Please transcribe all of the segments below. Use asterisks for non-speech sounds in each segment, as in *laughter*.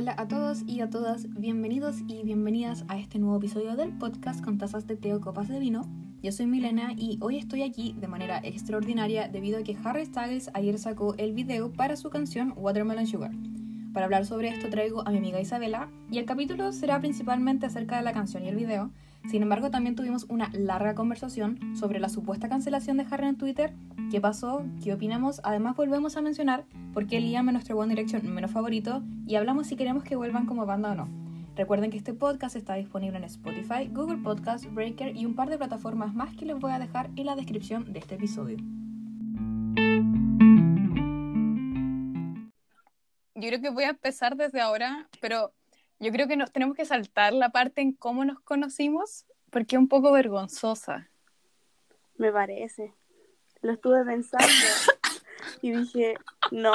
Hola a todos y a todas, bienvenidos y bienvenidas a este nuevo episodio del podcast con tazas de té o copas de vino. Yo soy Milena y hoy estoy aquí de manera extraordinaria debido a que Harry Styles ayer sacó el video para su canción Watermelon Sugar. Para hablar sobre esto traigo a mi amiga Isabela y el capítulo será principalmente acerca de la canción y el video, sin embargo, también tuvimos una larga conversación sobre la supuesta cancelación de Harry en Twitter, qué pasó, qué opinamos, además volvemos a mencionar por qué Liam es nuestro One Direction menos favorito y hablamos si queremos que vuelvan como banda o no. Recuerden que este podcast está disponible en Spotify, Google Podcast, Breaker y un par de plataformas más que les voy a dejar en la descripción de este episodio. Yo creo que voy a empezar desde ahora, pero yo creo que nos tenemos que saltar la parte en cómo nos conocimos, porque es un poco vergonzosa. Me parece. Lo estuve pensando *laughs* y dije, no,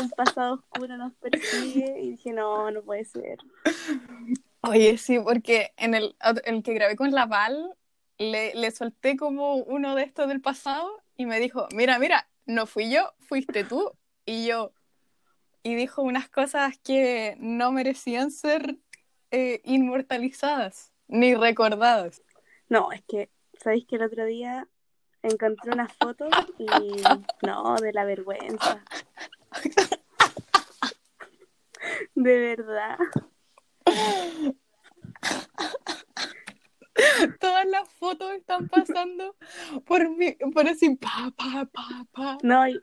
un pasado oscuro nos persigue y dije, no, no puede ser. Oye, sí, porque en el, el que grabé con la Val, le, le solté como uno de estos del pasado y me dijo, mira, mira, no fui yo, fuiste tú. Y yo, y dijo unas cosas que no merecían ser eh, inmortalizadas ni recordadas. No, es que, ¿sabéis que el otro día encontré unas fotos y *laughs* no, de la vergüenza. De verdad. *laughs* *laughs* Todas las fotos están pasando por mí, por así, pa, pa, pa, pa. No, y,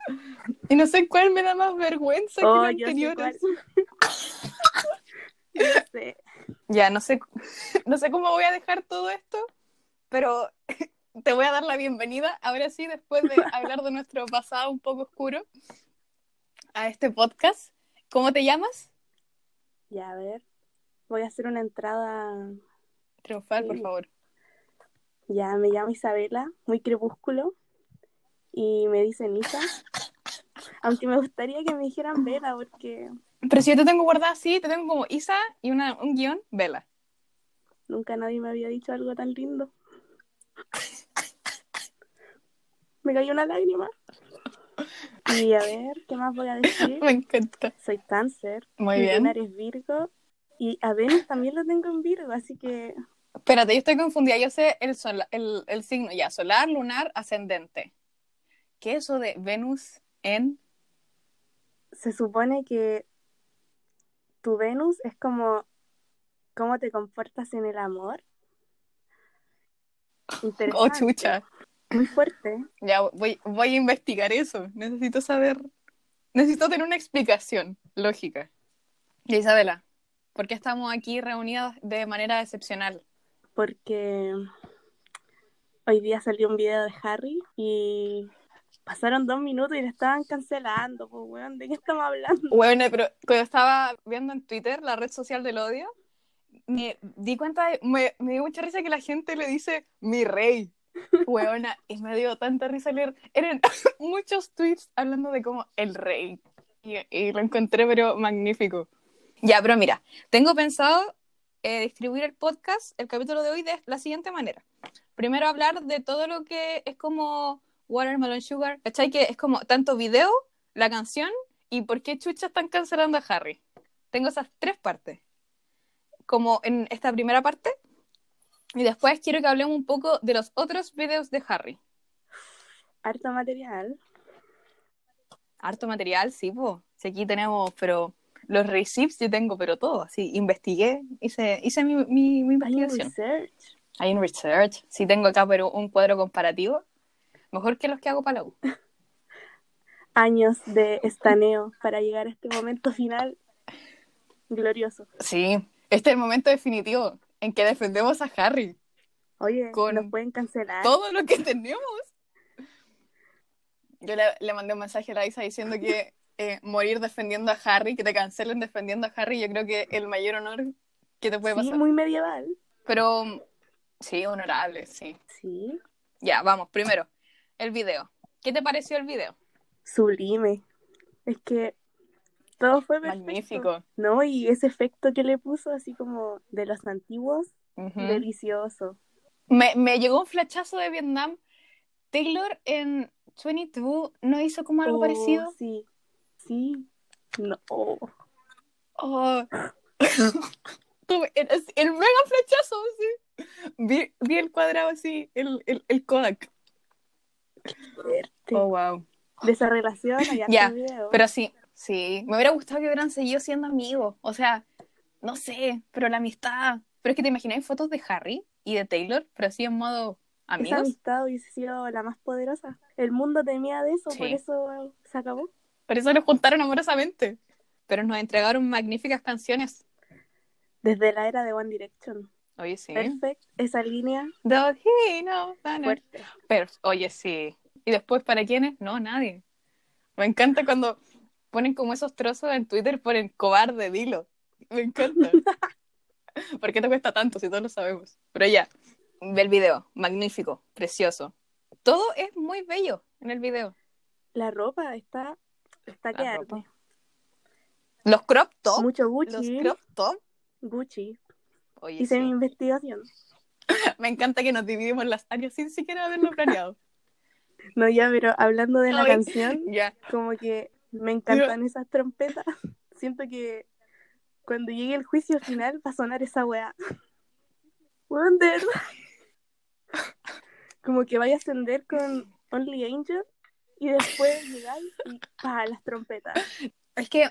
Y no sé cuál me da más vergüenza Oh, que yo la anterior. *laughs* Yo sé. Ya, no sé, *laughs* no sé cómo voy a dejar todo esto, pero te voy a dar la bienvenida, ahora sí, después de hablar de nuestro pasado un poco oscuro, a este podcast. ¿Cómo te llamas? Ya, a ver. Voy a hacer una entrada. Triunfal, por Sí. favor. Ya, me llamo Isabela, muy crepúsculo. Y me dicen Isa. Aunque me gustaría que me dijeran Vela, porque Pero si yo te tengo guardada así, te tengo como Isa y una, un guion, Vela. nunca nadie me había dicho algo tan lindo. Me cayó una lágrima. Y a ver, ¿qué más voy a decir? *laughs* Me encanta. Soy cáncer. Muy mi bien. lunar es Virgo. Y a Venus también lo tengo en Virgo, así que Espérate, yo estoy confundida. Yo sé el, sol- el, el signo ya, solar, lunar, ascendente. ¿Qué es eso de Venus en se supone que tu Venus es como cómo te comportas en el amor. *laughs* Oh, chucha. Muy fuerte. Ya voy, voy a investigar eso. Necesito saber. Necesito tener una explicación lógica. Isabela, ¿por qué estamos aquí reunidas de manera excepcional? Porque hoy día salió un video de Harry y pasaron dos minutos y le estaban cancelando. Pues, weón, ¿de qué estamos hablando? Bueno, pero cuando estaba viendo en Twitter la red social del odio, me di cuenta, me, me dio mucha risa que la gente le dice mi rey. Weona, y me dio tanta risa leer. Eran *laughs* muchos tweets hablando de como el rey. Y, y lo encontré, pero magnífico. Ya, pero mira, tengo pensado eh, distribuir el podcast, el capítulo de hoy, de la siguiente manera. Primero hablar de todo lo que es como Watermelon Sugar, ¿cachai? Que es como tanto video, la canción y por qué chucha están cancelando a Harry. Tengo esas tres partes. Como en esta primera parte. Y después quiero que hablemos un poco de los otros videos de Harry. Harto material. Harto material, sí, pues. Si aquí tenemos, pero los receipts yo tengo, pero todo. Así, investigué, hice, hice mi, mi, mi Hay un investigación. research. Hay un research. Sí, tengo acá, pero un cuadro comparativo. Mejor que los que hago para la U. *laughs* Años de estaneo para llegar a este momento final glorioso. Sí, este es el momento definitivo en que defendemos a Harry. Oye, Con nos pueden cancelar. Todo lo que tenemos. Yo le, le mandé un mensaje a la Isa diciendo que eh, morir defendiendo a Harry, que te cancelen defendiendo a Harry, yo creo que el mayor honor que te puede Sí, pasar. muy medieval. Pero sí, honorable, sí. Sí. Ya, vamos, primero, el video. ¿Qué te pareció el video? Sublime. Es que todo fue perfecto. Magnífico. No, y ese efecto que le puso, así como de los antiguos, delicioso. me, me llegó un flechazo de Vietnam. Taylor en 22 no hizo como algo Oh, parecido. Sí, sí. No. Oh. *laughs* Tuve- el, el mega flechazo, sí. Vi, vi el cuadrado así, el, el, el Kodak. Oh, wow. De esa relación *laughs* Ya, video. Pero sí, sí. Me hubiera gustado que hubieran seguido siendo amigos. O sea, no sé, pero la amistad. Pero es que te imagináis fotos de Harry y de Taylor, pero así en modo Esa amigos. amistad hubiese sido la más poderosa. El mundo temía de eso, Sí. por eso se acabó. Por eso los juntaron amorosamente. Pero nos entregaron magníficas canciones. Desde la era de One Direction. Oye, sí. Perfect, esa línea Don't he na. fuerte. Pero, oye, sí. ¿Y después para quiénes? No, nadie. Me encanta cuando ponen como esos trozos en Twitter, ponen cobarde, dilo. Me encanta. *laughs* ¿Por qué te cuesta tanto si todos lo sabemos? Pero ya, ve el video. Magnífico, precioso. Todo es muy bello en el video. La ropa está, está que ropa. Los crop top. Mucho Los Gucci, crop top. Gucci. Oye, Hice sí. mi investigación. *laughs* Me encanta que nos dividimos las áreas sin siquiera haberlo planeado. *laughs* No, ya, pero hablando de la Ay, canción, *laughs* Ya. como que me encantan esas trompetas. Siento que cuando llegue el juicio final va a sonar esa weá. Wonder. Como que vaya a ascender con Only Angel y después llegar y pa, las trompetas. Es que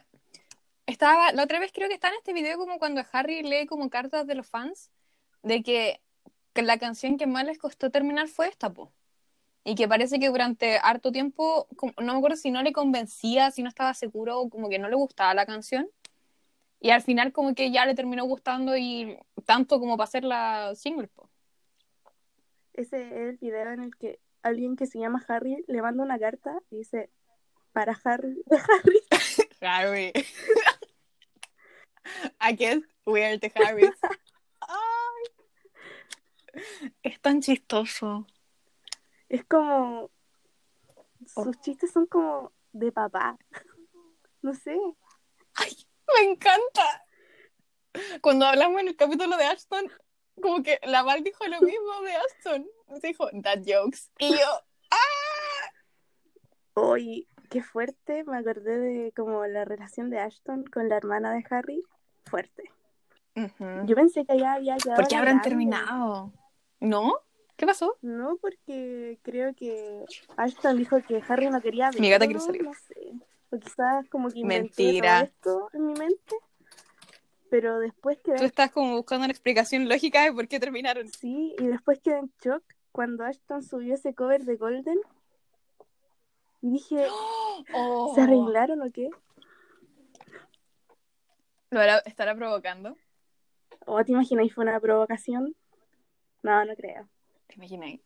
estaba, la otra vez creo que está en este video como cuando Harry lee como cartas de los fans de que, que la canción que más les costó terminar fue esta, po. Y que parece que durante harto tiempo, como- no me acuerdo si no le convencía, si no estaba seguro, o como que no le gustaba la canción. Y al final como que ya le terminó gustando y tanto como para hacer la single, po. Ese es el video en el que alguien que se llama Harry le manda una carta y dice para Harry, *laughs* de Harry. Harry. *laughs* Against Weird the Harry. *laughs* Ay. Es tan chistoso. Es como Oh. sus chistes son como de papá. No sé. Me encanta. Cuando hablamos en el capítulo de Ashton, como que la Val dijo lo mismo de Ashton. Dijo, that jokes. Y yo, Hoy, qué fuerte, me acordé de como la relación de Ashton con la hermana de Harry. Fuerte. Yo pensé que ya había quedado. ¿por qué habrán grande. terminado? ¿No? ¿Qué pasó? No, porque creo que Ashton dijo que Harry no quería verlo. Mi gata quiere salir. No sé. O quizás como que inventé Mentira. todo esto en mi mente. Pero después quedé Tú estás como buscando una explicación lógica de por qué terminaron. Sí, y después quedé en shock cuando Ashton subió ese cover de Golden. Y dije, Oh. ¿se arreglaron o qué? ¿Lo estará provocando? ¿O te imagináis fue una provocación? No, no creo. ¿Te imagináis?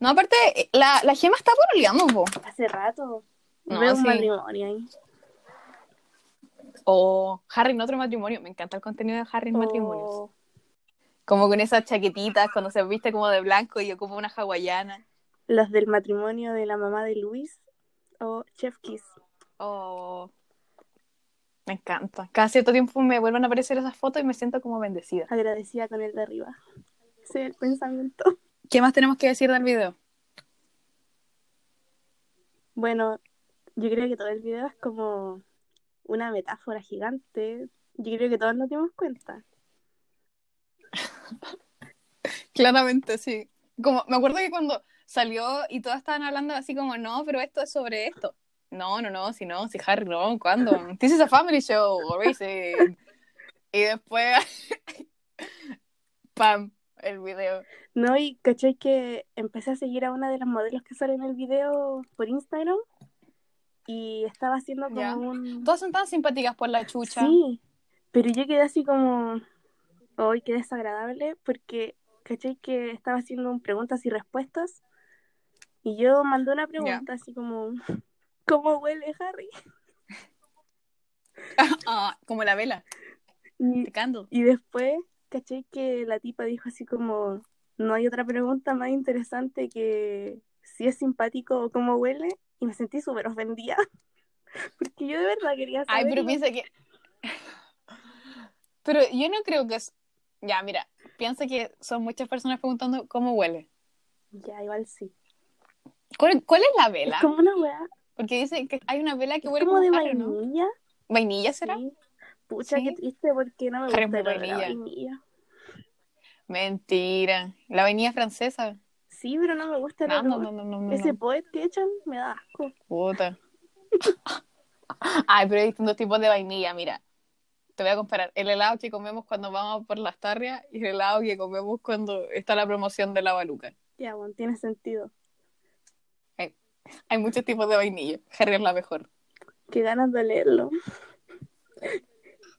No, aparte, la, la gema está pololeando, po. Hace rato. No, Veo un sí. matrimonio ahí. O Harry en otro matrimonio. Me encanta el contenido de Harry en matrimonios. O Como con esas chaquetitas, cuando se viste como de blanco y ocupa una hawaiana. los del matrimonio de la mamá de Luis. O Chef Kiss. Oh. Me encanta. Cada cierto tiempo me vuelven a aparecer esas fotos y me siento como bendecida. Agradecida con el de arriba. Ese es el pensamiento. ¿Qué más tenemos que decir del video? Bueno, yo creo que todo el video es como una metáfora gigante. Yo creo que todos nos dimos cuenta. *laughs* Claramente, sí. Como, me acuerdo que cuando salió y todas estaban hablando así como, no, pero esto es sobre esto. No, no, no, si no, si Harry, no, ¿cuándo? This is a family show, racing. Y después, *laughs* pam, el video. No, y caché que empecé a seguir a una de las modelos que sale en el video por Instagram y estaba haciendo como Ya. un... Todas son tan simpáticas por la chucha. Sí, pero yo quedé así como... Hoy qué desagradable porque caché que estaba haciendo un preguntas y respuestas y yo mandé una pregunta así como... ¿Cómo huele Harry? *laughs* Ah, como la vela, Y, y después caché que la tipa dijo así como... No hay otra pregunta más interesante que si es simpático o cómo huele y me sentí súper ofendida. *laughs* Porque yo de verdad quería saber. Ay, pero piensa que. *laughs* Pero yo no creo que es. Ya, mira, piensa que son muchas personas preguntando cómo huele. Ya, igual sí. ¿Cuál, cuál es la vela? Es como una weá. Porque dice que hay una vela que Es huele como de Harry, ¿no? vainilla. ¿Vainilla será? sí. Pucha, ¿Sí? qué triste porque no me gusta es el muy olor a vainilla. vainilla. Mentira. La vainilla francesa. Sí, pero no me gusta el No, no, no. Ese poet que echan me da asco. Puta. *laughs* Ay, pero hay distintos tipos de vainilla, mira. Te voy a comparar el helado que comemos cuando vamos por las tarrias y el helado que comemos cuando está la promoción de la baluca. Ya, bueno, tiene sentido. Hay muchos tipos de vainilla. Harry es la mejor. Qué ganas de leerlo.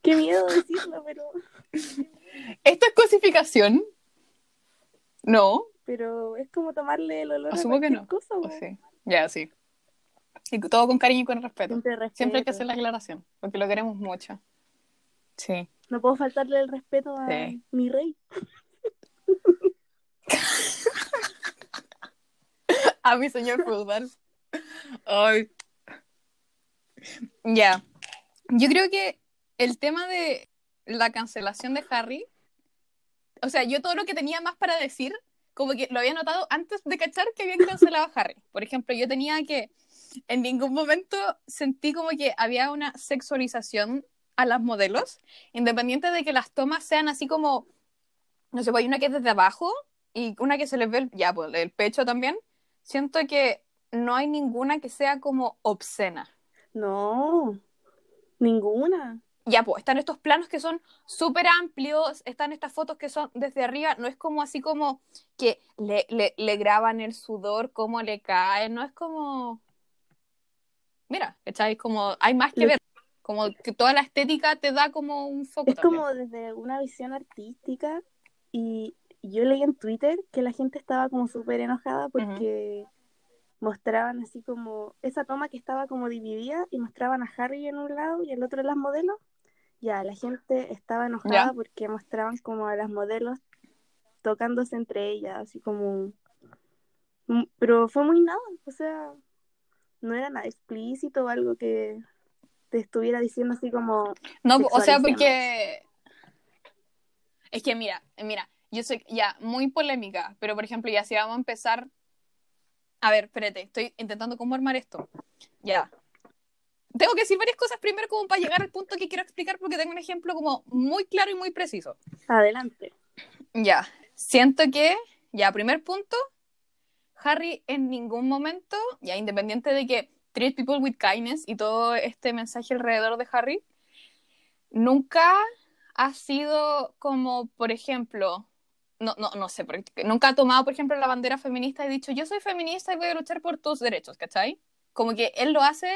Qué miedo decirlo, pero, *laughs* ¿Esto es cosificación? No. Pero es como tomarle el olor Asumo a que cualquier no. cosa. ¿O po. sí? Ya, sí. Y todo con cariño y con respeto. Siempre respeto. Siempre hay que hacer la aclaración, porque lo queremos mucho. Sí. No puedo faltarle el respeto a Sí. mi rey. *laughs* A mi señor feudal. Ay. Ya. Yo creo que el tema de la cancelación de Harry, o sea, yo todo lo que tenía más para decir, como que lo había notado antes de cachar que habían cancelado a Harry. Por ejemplo, yo tenía que, en ningún momento sentí como que había una sexualización a las modelos, independiente de que las tomas sean así como, no sé, pues hay una que es desde abajo y una que se les ve, ya, pues el pecho también. Siento que no hay ninguna que sea como obscena. No, ninguna. Ya, pues, están estos planos que son súper amplios, están estas fotos que son desde arriba, no es como así como que le, le, le graban el sudor, cómo le cae, no es como... Mira, ¿cachai? Como hay más que ver, como que toda la estética te da como un foco Es también. como desde una visión artística y yo leí en Twitter que la gente estaba como súper enojada porque mostraban así como esa toma que estaba como dividida y mostraban a Harry en un lado y el otro las modelos. Ya, la gente estaba enojada Ya. porque mostraban como a las modelos tocándose entre ellas, así como... Mm, Pero fue muy nada, o sea, no era nada explícito o algo que te estuviera diciendo así como... No, o sea, porque es que mira, mira, yo soy ya muy polémica, pero por ejemplo, ya si vamos a empezar, a ver, espérate, estoy intentando cómo armar esto. Ya. Tengo que decir varias cosas primero como para llegar al punto que quiero explicar porque tengo un ejemplo como muy claro y muy preciso. Adelante. Ya, siento que, ya, primer punto, Harry en ningún momento, ya independiente de que treat people with kindness y todo este mensaje alrededor de Harry, nunca ha sido como, por ejemplo, no, no, no sé, nunca ha tomado, por ejemplo, la bandera feminista y dicho, yo soy feminista y voy a luchar por tus derechos, ¿cachai? Como que él lo hace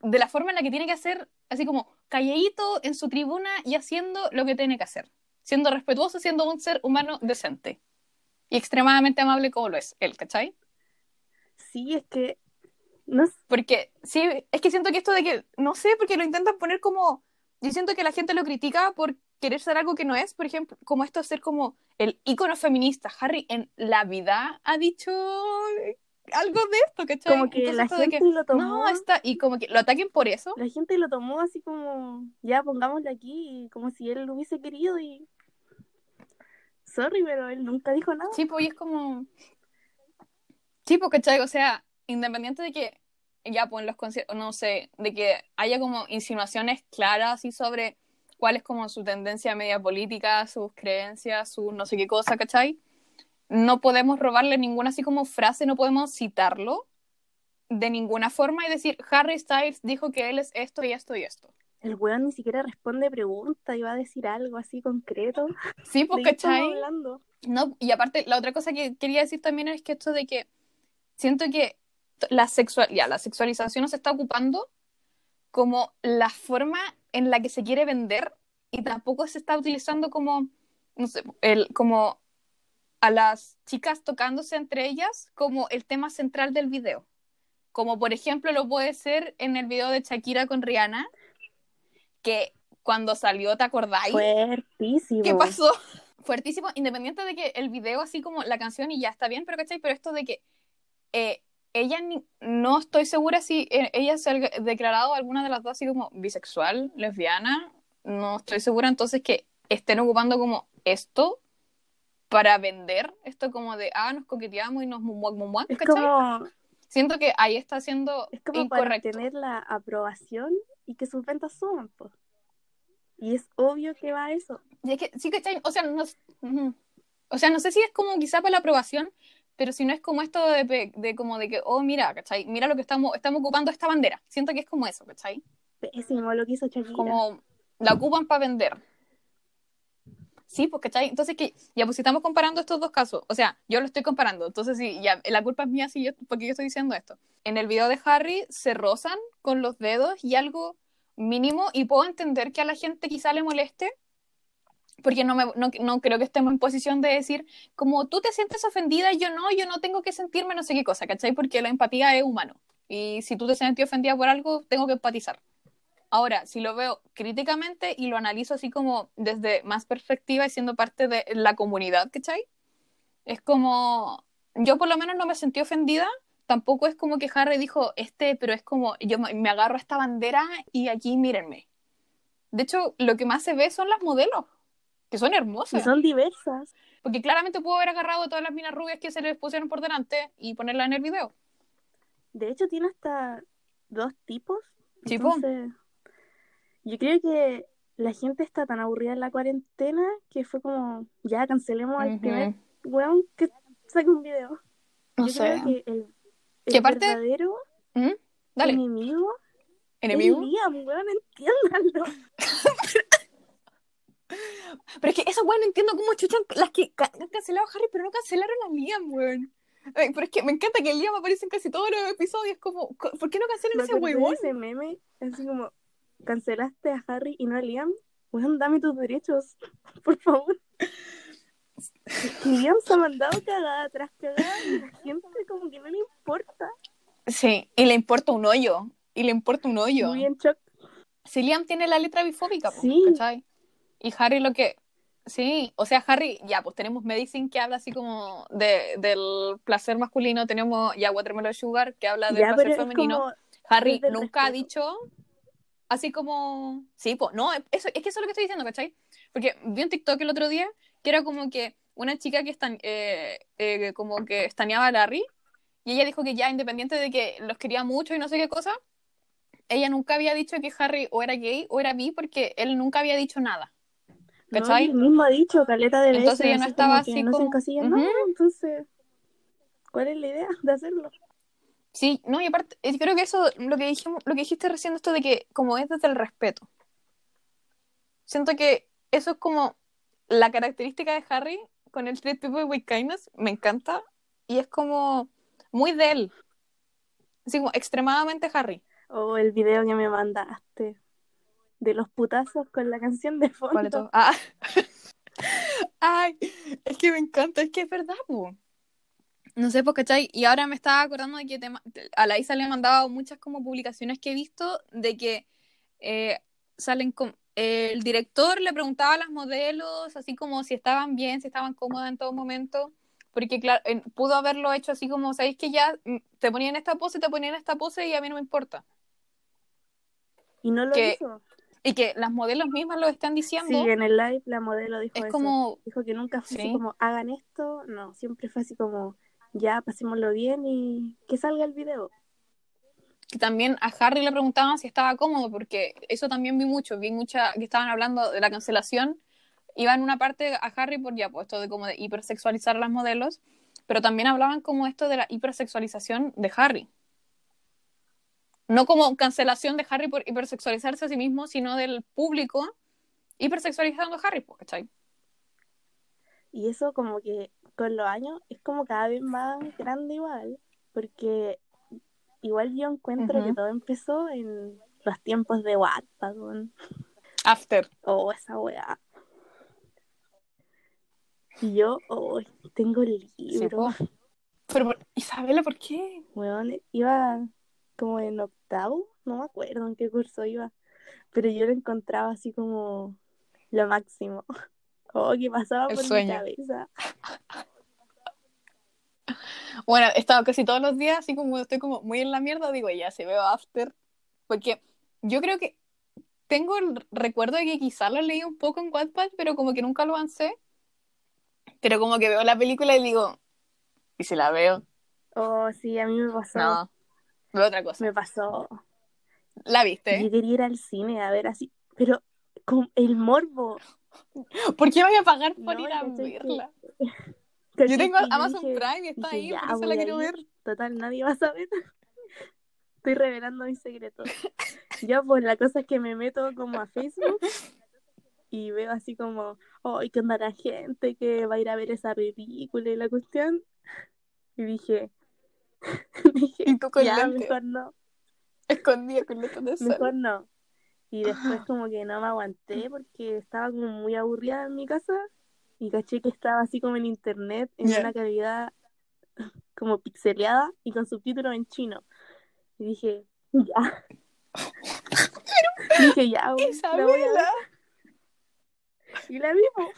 de la forma en la que tiene que hacer, así como calladito en su tribuna y haciendo lo que tiene que hacer siendo respetuoso, siendo un ser humano decente y extremadamente amable como lo es él, ¿cachai? Sí, es que no sé, Porque sí, es que siento que esto de que, no sé, porque lo intentan poner como, yo siento que la gente lo critica por querer ser algo que no es, por ejemplo, como esto de ser como el ícono feminista. Harry en la vida ha dicho algo de esto, ¿cachai? como que Entonces la gente que, lo tomó, no, está, y como que lo ataquen por eso. la gente lo tomó así como, ya pongámosle aquí, y como si él lo hubiese querido y sorry, pero él nunca dijo nada. Sí, pues y es como. Sí, pues, ¿cachai? O sea, independiente de que ya, pues en los conciertos, no sé, de que haya como insinuaciones claras y sobre cuál es como su tendencia media política, sus creencias, su no sé qué cosa, ¿cachai? No podemos robarle ninguna así como frase, no podemos citarlo de ninguna forma y decir, Harry Styles dijo que él es esto y esto y esto. El weón ni siquiera responde preguntas y va a decir algo así concreto. Sí, pues, ¿De qué estamos ¿cachai? hablando? No, y aparte, la otra cosa que quería decir también es que esto de que siento que la, sexual, ya, la sexualización se está ocupando como la forma en la que se quiere vender y tampoco se está utilizando como, no sé, el, como a las chicas tocándose entre ellas como el tema central del video. Como por ejemplo lo puede ser en el video de Shakira con Rihanna, que cuando salió, ¿te acordáis? Fuertísimo. ¿Qué pasó? *laughs* Fuertísimo, independiente de que el video, así como la canción, y ya está bien, pero ¿cachai? Pero esto de que eh, ella ni- no estoy segura si eh, ella se ha declarado alguna de las dos así como bisexual, lesbiana, no estoy segura, entonces que estén ocupando como esto para vender esto como de, ah, nos coqueteamos y nos mumuac, mumuac, Es ¿cachai? como, Siento que ahí está siendo es como para tener la aprobación y que sus ventas suban, pues. Y es obvio que va a eso. Y es que, sí, ¿cachai? O sea, no, o sea, no sé si es como quizá para la aprobación, pero si no es como esto de, de como de que, oh, mira, ¿cachai? Mira lo que estamos, estamos ocupando esta bandera. Siento que es como eso, ¿cachai? Pésimo lo que hizo Shakira. Como la ocupan para vender. Sí, pues, ¿cachai? Entonces, que ya, pues si estamos comparando estos dos casos, o sea, yo lo estoy comparando, entonces sí, la culpa es mía si yo, porque yo estoy diciendo esto. En el video de Harry se rozan con los dedos y algo mínimo, y puedo entender que a la gente quizá le moleste, porque no, me, no, no creo que estemos en posición de decir, como tú te sientes ofendida yo no, yo no tengo que sentirme no sé qué cosa, ¿cachai? Porque la empatía es humano. Y si tú te sientes ofendida por algo, tengo que empatizar. Ahora, si lo veo críticamente y lo analizo así como desde más perspectiva y siendo parte de la comunidad, ¿cachai? Es como, yo por lo menos no me sentí ofendida, tampoco es como que Harry dijo, este, pero es como, yo me agarro a esta bandera y aquí mírenme. De hecho, lo que más se ve son las modelos, que son Y hermosas. son diversas. Porque claramente pudo haber agarrado todas las minas rubias que se les pusieron por delante y ponerla en el video. De hecho, tiene hasta dos tipos. Sí, po. Entonces, yo creo que la gente está tan aburrida en la cuarentena que fue como, ya cancelemos al Ujú. primer weón que saque un video. No yo sé. creo que el, el Que aparte- verdadero ¿Mm? Dale, enemigo, enemigo. Liam, weón, entiéndanlo. *laughs* Pero es que eso, bueno, entiendo cómo chuchan las que han cancelado a Harry, pero no cancelaron a Liam, weón. Ay, pero es que me encanta que Liam aparece en casi todos los episodios. Como, co- ¿por qué no cancelan ese huevón? ese meme, así como, cancelaste a Harry y no a Liam. Weón, dame tus derechos, *laughs* por favor. Liam se ha mandado cagada tras cagada y la gente como que no le importa. Sí, y le importa un hoyo. Y le importa un hoyo. Muy en shock. Si Liam tiene la letra bifóbica, Sí. ¿cachai? Y Harry lo que... Sí, o sea, Harry, ya, pues tenemos Medicine que habla así como de, del placer masculino, tenemos ya Watermelon Sugar que habla del Ya, placer femenino. como, Harry nunca ha respeto. dicho así como sí, pues no, eso, es que eso es lo que estoy diciendo, ¿cachai? Porque vi un TikTok el otro día que era como que una chica que estan, eh, eh, como que estaneaba a Larry y ella dijo que ya independiente de que los quería mucho y no sé qué cosa, ella nunca había dicho que Harry o era gay o era bi porque él nunca había dicho nada. no, ¿Cachai? y él mismo ha dicho, caleta de. Entonces ella no así estaba como así no se como- encasilla, Ujú. no, entonces, ¿cuál es la idea de hacerlo? Sí, no, y aparte, creo que eso, lo que dijimos, lo que dijiste recién, esto de que como es desde el respeto. Siento que eso es como la característica de Harry con el Treat People with Kindness, me encanta, y es como muy de él. Así como extremadamente Harry. O el video que me mandaste de los putazos con la canción de fondo. Ah. *laughs* Ay, es que me encanta, es que es verdad, po. No sé, pues, ¿cachai? Y ahora me estaba acordando de que te a la Isa le he mandado muchas como publicaciones que he visto de que eh, salen con... eh, el director le preguntaba a las modelos así como si estaban bien, si estaban cómodas en todo momento, porque claro, pudo haberlo hecho así como, ¿sabéis que ya mm, te ponían esta pose, te ponían esta pose y a mí no me importa? Y no lo que hizo. Y que las modelos mismas lo están diciendo, Sí, en el live la modelo dijo es eso. como, Dijo que nunca fue así Sí. como, hagan esto. No, siempre fue así como, ya, pasémoslo bien y que salga el video. también a Harry le preguntaban si estaba cómodo, porque eso también vi mucho, vi mucha que estaban hablando de la cancelación, iba en una parte a Harry por ya, pues esto de como de hipersexualizar a las modelos, pero también hablaban como esto de la hipersexualización de Harry. No como cancelación de Harry por hipersexualizarse a sí mismo, sino del público hipersexualizando a Harry, pues, ¿cachai? Y eso como que con los años es como cada vez más grande igual, porque igual yo encuentro que todo empezó en los tiempos de Wattpad. After. oh, esa weá. Y yo, oh, tengo el libro. Pero, por- Isabela, ¿por qué? weón, iba como en octavo, no me acuerdo en qué curso iba, pero yo lo encontraba así como lo máximo. Oh, que pasaba El por sueño. mi cabeza. Bueno, he estado casi todos los días, así como estoy como muy en la mierda, digo, ya, si veo After, porque yo creo que tengo el recuerdo de que quizás lo leí un poco en Wattpad, pero como que nunca lo avancé, pero como que veo la película y digo, ¿y si la veo? Oh, sí, a mí me pasó. No, veo otra cosa. Me pasó. ¿La Yo viste? quería ir al cine a ver así, pero con el morbo. *laughs* ¿Por qué voy a pagar por No, ir a verla? Que- Yo tengo Amazon dije- Prime y está dije, ahí, ya, por eso la quiero ir. ver. Total, nadie va a saber. Estoy revelando mis secretos. Ya, pues la cosa es que me meto como a Facebook y veo así como, ¡ay, qué onda la gente que va a ir a ver esa película y la cuestión! Y dije, *laughs* dije, Y tú con ya, lente. mejor no, Escondida con letras de mejor sol. no. Y después como que no me aguanté porque estaba como muy aburrida en mi casa y caché que estaba así como en internet en una calidad *laughs* como pixeleada y con subtítulos en chino. Y dije, ya. *laughs* dije, ya, la voy a ver. Isabela. Y la vimos.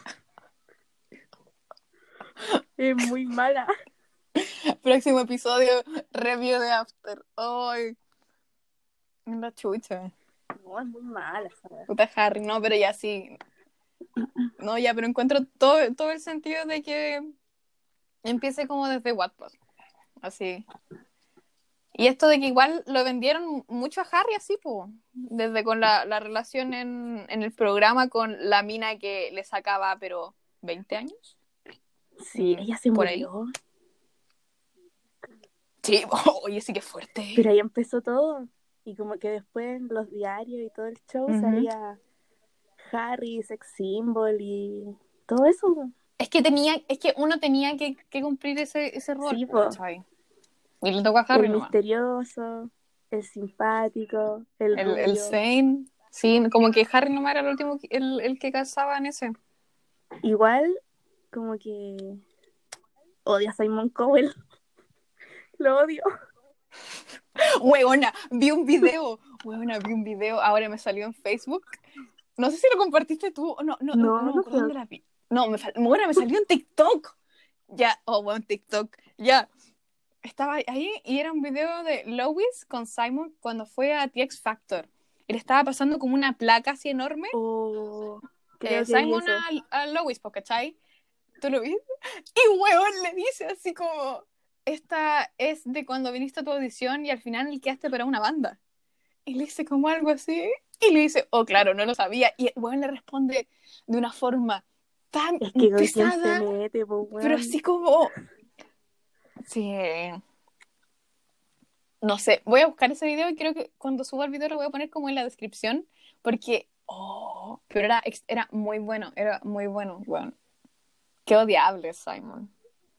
Es muy mala. Próximo episodio, review de After. Ay. La chucha. No, es muy mala, ¿sabes? Puta Harry, no, pero ya sí. *clears throat* No, ya, pero encuentro todo, todo el sentido de que empiece como desde Wattpad. Así. Y esto de que igual lo vendieron mucho a Harry así, pues. Desde con la, la relación en, en el programa con la mina que le sacaba, pero 20 años. Sí, ella se Por ahí. murió. Sí, *laughs* oye, sí que fuerte. Pero ahí empezó todo. Y como que después en los diarios y todo el show salía Harry, sex symbol y todo eso. Es que tenía, es que uno tenía que, que cumplir ese, ese rol. Sí. Y le tocó a Harry el nomás. misterioso, el simpático, el, El, el. Zane. Sí, como que Harry nomás era el último, el, el que casaba en ese. Igual, como que odia a Simon Cowell. *laughs* Lo odio. *laughs* Huevona, vi un video. Huevona, vi un video. Ahora me salió en Facebook. No sé si lo compartiste tú o no. No, no, No, no, la vi. No, me, sal- huevona, me salió en TikTok. Ya, oh, bueno, TikTok. Ya. Estaba ahí y era un video de Lois con Simon cuando fue a TX Factor. Y le estaba pasando como una placa así enorme. O Eh, creo que vi Simon a, a Lois, ¿cachai? ¿Tú lo viste? Y huevón le dice así como, esta es de cuando viniste a tu audición y al final quedaste para una banda. Y le dice como algo así. Y le dice, oh, claro, no lo sabía. Y el huevón le responde de una forma tan Es que pesada, se mete, pero así como... Sí. No sé, voy a buscar ese video y creo que cuando suba el video lo voy a poner como en la descripción porque... Oh, pero era, era muy bueno, era muy bueno, bueno. Qué odiable, Simon.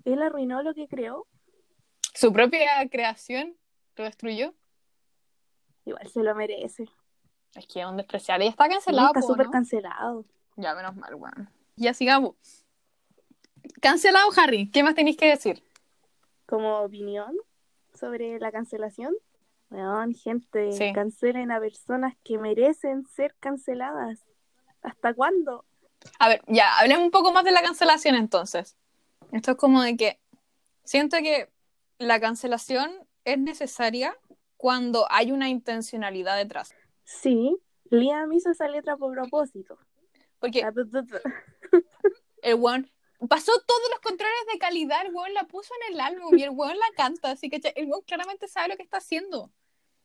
Él arruinó lo que creó. Su propia creación lo destruyó. Igual se lo merece. Es que es un despreciable. Y está Sí, cancelado, está súper ¿no? cancelado. Ya, menos mal, weón. Ya sigamos. Cancelado, Harry. ¿Qué más tenéis que decir? Como opinión sobre la cancelación. Weón, gente, Sí. cancelen a personas que merecen ser canceladas. ¿Hasta cuándo? A ver, ya, hablemos un poco más de la cancelación entonces. Esto es como de que siento que la cancelación es necesaria cuando hay una intencionalidad detrás. Sí, Liam hizo esa letra por propósito. Porque Ah, *laughs* el weón pasó todos los controles de calidad, el weón la puso en el álbum y el weón la canta, así que el weón claramente sabe lo que está haciendo.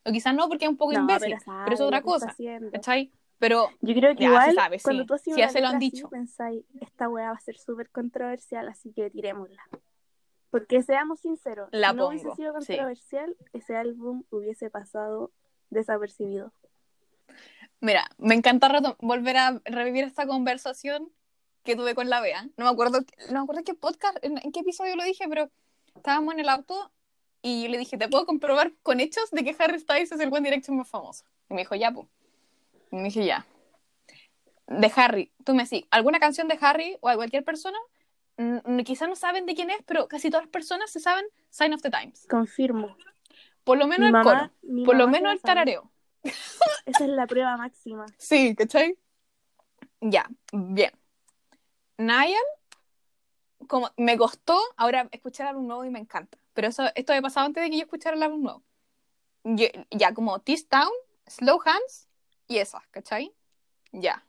O quizás no porque es un poco No, imbécil, pero pero, es otra cosa. ¿cachai? Pero Yo creo que Ya, igual sabe, cuando sí. tú Sí, una ya se lo han así, dicho. pensáis, esta weá va a ser súper controversial, así que tirémosla. Porque seamos sinceros, La si no hubiese pongo, sido sí. controversial, ese álbum hubiese pasado desapercibido. Mira, me encanta volver a revivir esta conversación que tuve con la Bea. No me acuerdo, no me acuerdo qué podcast, en, en qué episodio lo dije, pero estábamos en el auto y yo le dije, ¿te puedo comprobar con hechos de que Harry Styles es el One Direction más famoso? Y me dijo, ya, pues. Y me dije, ya. De Harry, tú me decís, ¿alguna canción de Harry o de cualquier persona? Quizás no saben de quién es, pero casi todas las personas se saben Sign of the Times. Confirmo. Por lo menos Mi el mamá, coro, por lo menos el tarareo. Esa es la prueba máxima. *laughs* Sí, ¿cachai? Ya, bien. Niall, como me costó ahora escuchar el álbum nuevo y me encanta. Pero eso, esto había pasado antes de que yo escuchara el álbum nuevo. Yo- ya, como This Town, Slow Hands y esas, ¿cachai? Ya.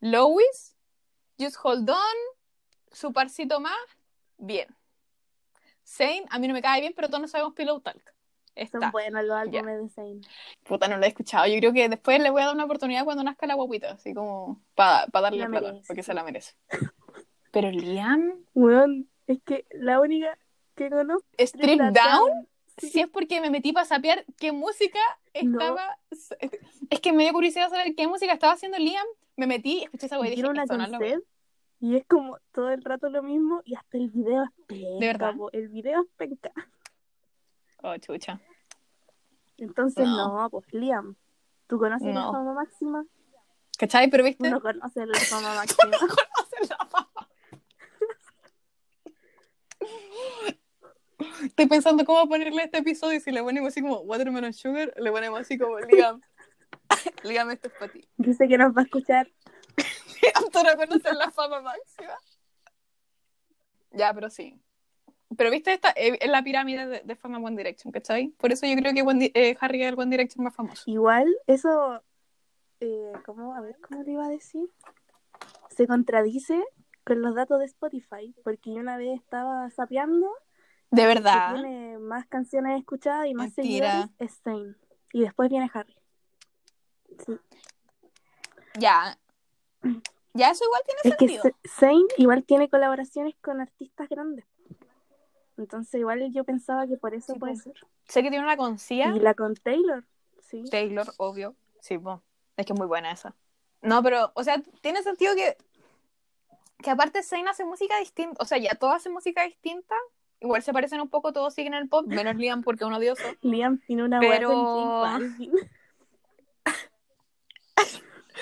Lois, Just Hold On, su parcito más, bien. Zane, a mí no me cae bien, pero todos no sabemos Pillow Talk. Está. Son buenos los álbumes de Zayn. Puta, no lo he escuchado. Yo creo que después le voy a dar una oportunidad cuando nazca la guaguita, así como para darle La plata, merece. porque se la merece. Pero Liam, Weón, es que la única que conozco Strip Down, Sí. si es porque me metí para sapear qué música No. estaba. Es que me dio curiosidad saber qué música estaba haciendo Liam. Me metí, escuché esa wea y dije, una con y es como todo el rato lo mismo y hasta el video es penca. verdad? po, El video es penca. Oh, chucha. Entonces, No. no, pues Liam, ¿tú conoces la No. fama máxima? ¿Cachai? Pero viste. No conoces la *laughs* fama máxima. Conoces la fama. Estoy pensando cómo ponerle este episodio y si le ponemos así como Watermelon Sugar, le ponemos así como Liam. *laughs* Liam, esto es para ti. Dice que nos va a escuchar. *laughs* Tú no conoces la fama máxima. Ya, pero sí. Pero viste, esta eh, es la pirámide de, de fama One Direction, ¿cachai? Por eso yo creo que One eh, Harry es el One Direction más famoso. Igual, eso, eh, ¿cómo? A ver, ¿cómo le iba a decir? Se contradice con los datos de Spotify, porque yo una vez estaba sapeando ¿De que verdad? tiene más canciones escuchadas y más Mentira. seguidores es. Y después viene Harry. Sí. Ya. Ya, eso igual tiene Es que sentido. Z- Zayn igual tiene colaboraciones con artistas grandes. Entonces igual yo pensaba que por eso Sí, puede pues. ser. Sé que tiene una con Sia. Y la con Taylor, sí. Taylor, obvio. Sí, po. es que es muy buena esa. No, pero, o sea, tiene sentido que, que aparte Zayn hace música distinta, o sea, ya todos hacen música distinta, igual se parecen un poco, todos siguen el pop, menos *laughs* Liam porque es un odioso. Liam tiene una Pero- con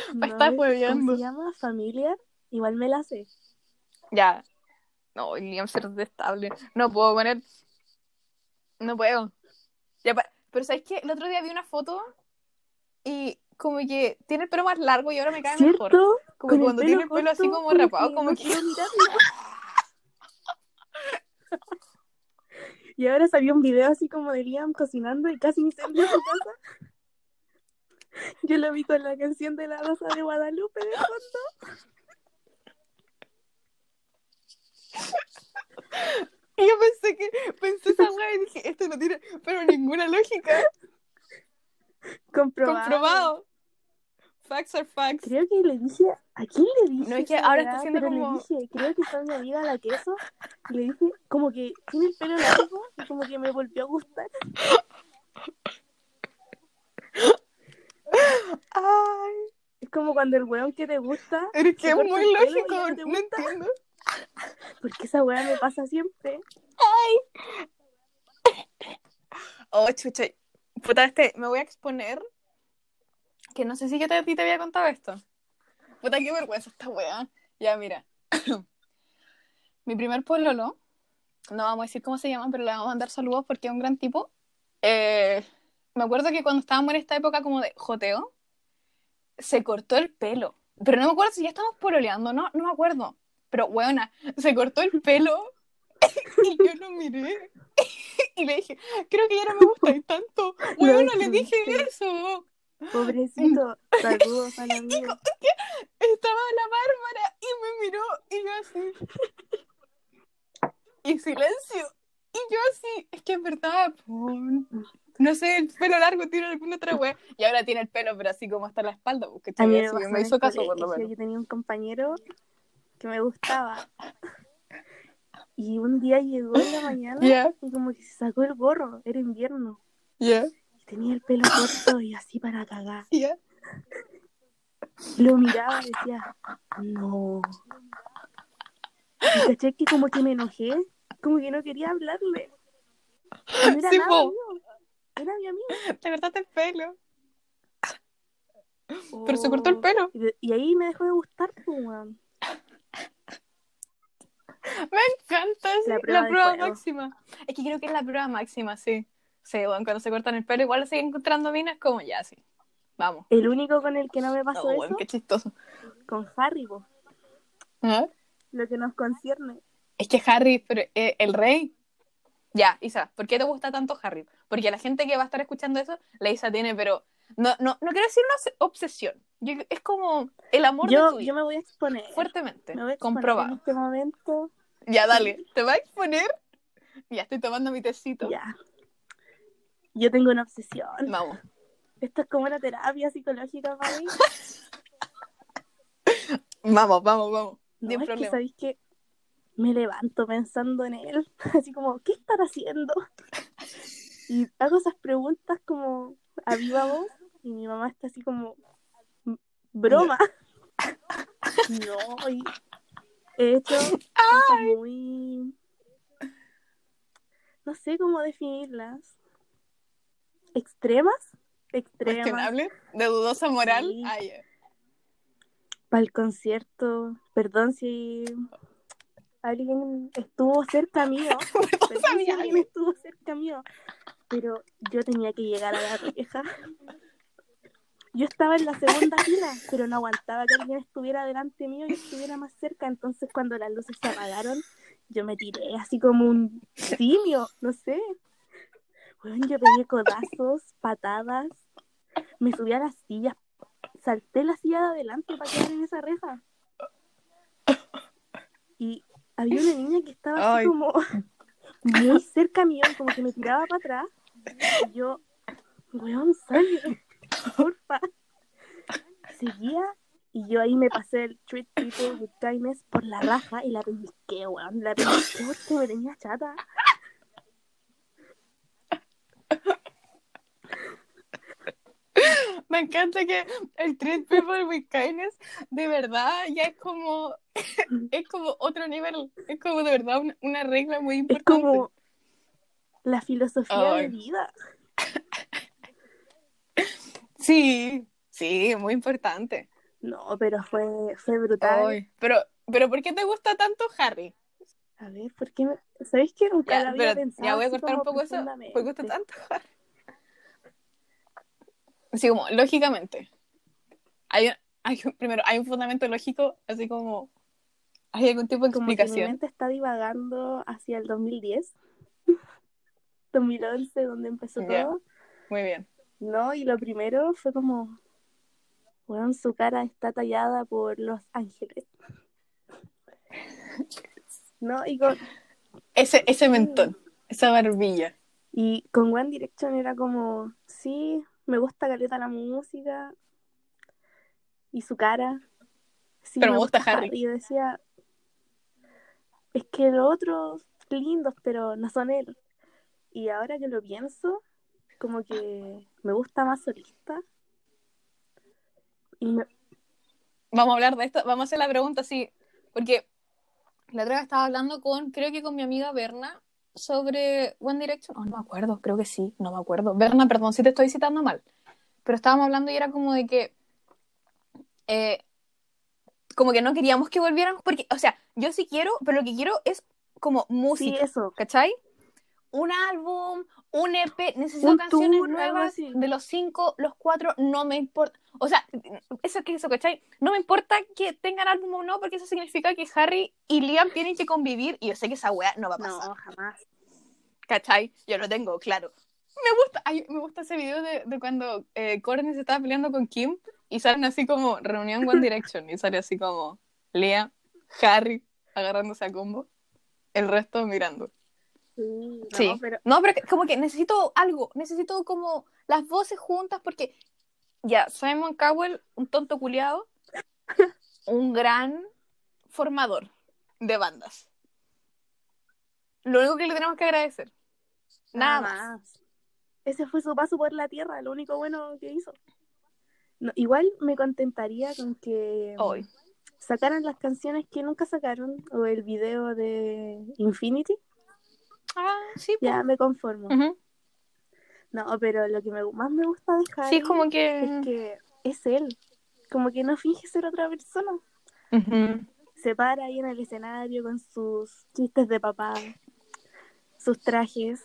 *laughs* No, ¿Cómo hueveando. se llama? Familiar. Igual me la sé. Ya. No, Liam ser detestable. No puedo poner. No puedo. Ya, Pero ¿sabes qué? El otro día vi una foto y como que tiene el pelo más largo y ahora me cae mejor. ¿Cierto? Como Con cuando tiene el pelo así como rapado, como que. *laughs* Y ahora salió un video así como de Liam cocinando y casi incendia su casa. Yo lo vi con la canción de la Rosa de Guadalupe de fondo. Y yo pensé que, pensé esa weá y dije, esto no tiene, pero ninguna lógica. Comprobado. Comprobado. Facts are facts. Creo que le dije, ¿a quién le dije? No, es que ahora está haciendo como- le dije, creo que fue mi amiga la queso. Y le dije, como que tiene el pelo largo y como que me volvió a gustar. Ay, Es como cuando el weón que te gusta, es que es muy lógico, no gusta. entiendo. *laughs* porque esa weá me pasa siempre. Oh, chucha. Puta, este, me voy a exponer. Que no sé si yo te, a ti te había contado esto. Puta, qué vergüenza esta wea. Ya, mira. *coughs* Mi primer pololo, no vamos a decir cómo se llama, pero le vamos a mandar saludos porque es un gran tipo. Eh, me acuerdo que cuando estábamos en esta época como de joteo, se cortó el pelo. Pero no me acuerdo si ya estamos pololeando, no, no me acuerdo. Pero, weona, se cortó el pelo *laughs* y yo lo miré *laughs* y le dije, creo que ya no me gustáis tanto. *laughs* Weona, le dije eso. Pobrecito, saludos al amigo. Estaba la Bárbara y me miró y yo así. Y silencio. Y yo así, es que es verdad, po. No sé, el pelo largo tiene alguna otra wea. Y ahora tiene el pelo, pero así como hasta la espalda, porque me, me en hizo caso por lo menos. Yo tenía un compañero que me gustaba. Y un día llegó en la mañana y como que se sacó el gorro, era invierno. Y tenía el pelo corto y así para cagar. *laughs* Lo miraba y decía, no. Y caché que como que me enojé, como que no quería hablarle. No era Sí, nada po. Era mi amigo. Te cortaste el pelo. Pero se cortó el pelo. Y, ahí me dejó de gustar, weón. Me encanta sí, La la prueba máxima. Es que creo que es la prueba máxima, sí. Sí, bueno, cuando se cortan el pelo, igual lo siguen encontrando minas como ya, sí. Vamos. El único con el que no me pasó Oh, eso, bueno, qué chistoso. con Harry, po, ¿Ah? lo que nos concierne. Es que Harry, pero eh, el rey. Ya, Isa, ¿por qué te gusta tanto Harry? Porque la gente que va a estar escuchando eso, la Isa tiene, pero no, no, no quiero decir una obs- obsesión. Yo- es como el amor de Yo, tu yo vida, me voy a exponer. fuertemente, Me voy a exponer comprobado. en este momento. Ya, dale, ¿te va a exponer? Ya estoy tomando mi tecito. Ya. Yo tengo una obsesión. Vamos. Esto es como una terapia psicológica para mí. *laughs* Vamos, vamos, vamos. No, es que problema. sabéis que me levanto pensando en él. *laughs* Así como, ¿qué estará haciendo? *laughs* Y hago esas preguntas como a viva voz. Y mi mamá está así como, "M- broma. *laughs* No, y he hecho cosas muy. No sé cómo definirlas. ¿Extremas? Extremas. De dudosa moral. Sí. Ah. Para el concierto. Perdón si alguien estuvo cerca mío. *laughs* Alguien. estuvo cerca mío. Pero yo tenía que llegar a la reja. Yo estaba en la segunda fila, pero no aguantaba que alguien estuviera delante mío y estuviera más cerca. Entonces, cuando las luces se apagaron, yo me tiré así como un simio, no sé. Bueno, yo pegué codazos, patadas, me subí a las sillas, salté la silla de adelante para quedar en esa reja. Y había una niña que estaba así Ay. como *laughs* muy cerca mío, como que me tiraba para atrás. Y yo, weón, sale, porfa. Seguía y yo ahí me pasé el treat people with kindness por la raja y la pellizqué, weón. La pellizqué porque me tenía chata. *laughs* Me encanta que el treat people with kindness de verdad ya es como *laughs* es como otro nivel, es como de verdad una, una regla muy Es importante. como la filosofía Ay. de vida. *laughs* Sí, sí, muy importante. No, pero fue, fue brutal. Pero pero ¿por qué te gusta tanto Harry? A ver, ¿por qué me... ¿Sabéis que nunca lo Ya, había pero pensado ya voy a cortar un poco eso. ¿Por qué gusta tanto Harry? Así como, lógicamente. Hay, hay primero, hay un fundamento lógico, así como hay algún tipo de que mi mente está divagando hacia el 2010, 2011, *laughs* donde empezó todo. Muy bien. No, y lo primero fue como, bueno, su cara está tallada por los ángeles. No, y con, Ese, ese mentón, esa barbilla. y con One Direction era como, sí, me gusta caleta la música y su cara. Sí, Pero me gusta Harry. Y yo decía, es que los otros lindos, pero no son él. Y ahora que lo pienso, como que me gusta más solista. Y me- Vamos a hablar de esto, vamos a hacer la pregunta así, porque la otra vez estaba hablando con, creo que con mi amiga Berna, sobre One Direction. Oh, no me acuerdo, creo que sí, no me acuerdo. Berna, perdón si te estoy citando mal. Pero estábamos hablando y era como de que. eh, como que no queríamos que volvieran, porque, o sea, yo sí quiero, pero lo que quiero es como sí, música, eso. ¿cachai? Un álbum, un EP, necesito Un canciones tour, nuevas de los cinco, los cuatro, no me importa. O sea, eso que eso, ¿cachai? No me importa que tengan álbum o no, porque eso significa que Harry y Liam tienen que convivir y yo sé que esa weá no va a pasar. No, jamás. ¿Cachai? Yo lo tengo, claro. Me gusta, ay, me gusta ese video de, de cuando eh, Courtney se estaba peleando con Kim y salen así como reunión One *laughs* Direction y sale así como Liam, Harry agarrándose a combo, el resto mirando. Sí, no, pero No, pero que- como que necesito algo, necesito como las voces juntas porque ya, Simon Cowell, un tonto culiado, *laughs* un gran formador de bandas. Lo único que le tenemos que agradecer. Nada más. Ese fue su paso por la tierra, lo único bueno que hizo. No, igual me contentaría con que Hoy. sacaran las canciones que nunca sacaron o el video de Infinity. Ah, sí, Ya me conformo. pues. No, pero lo que me- más me gusta de Harry Sí, es como que. es que es él. Como que no finge ser otra persona. Se para ahí en el escenario con sus chistes de papá, sus trajes.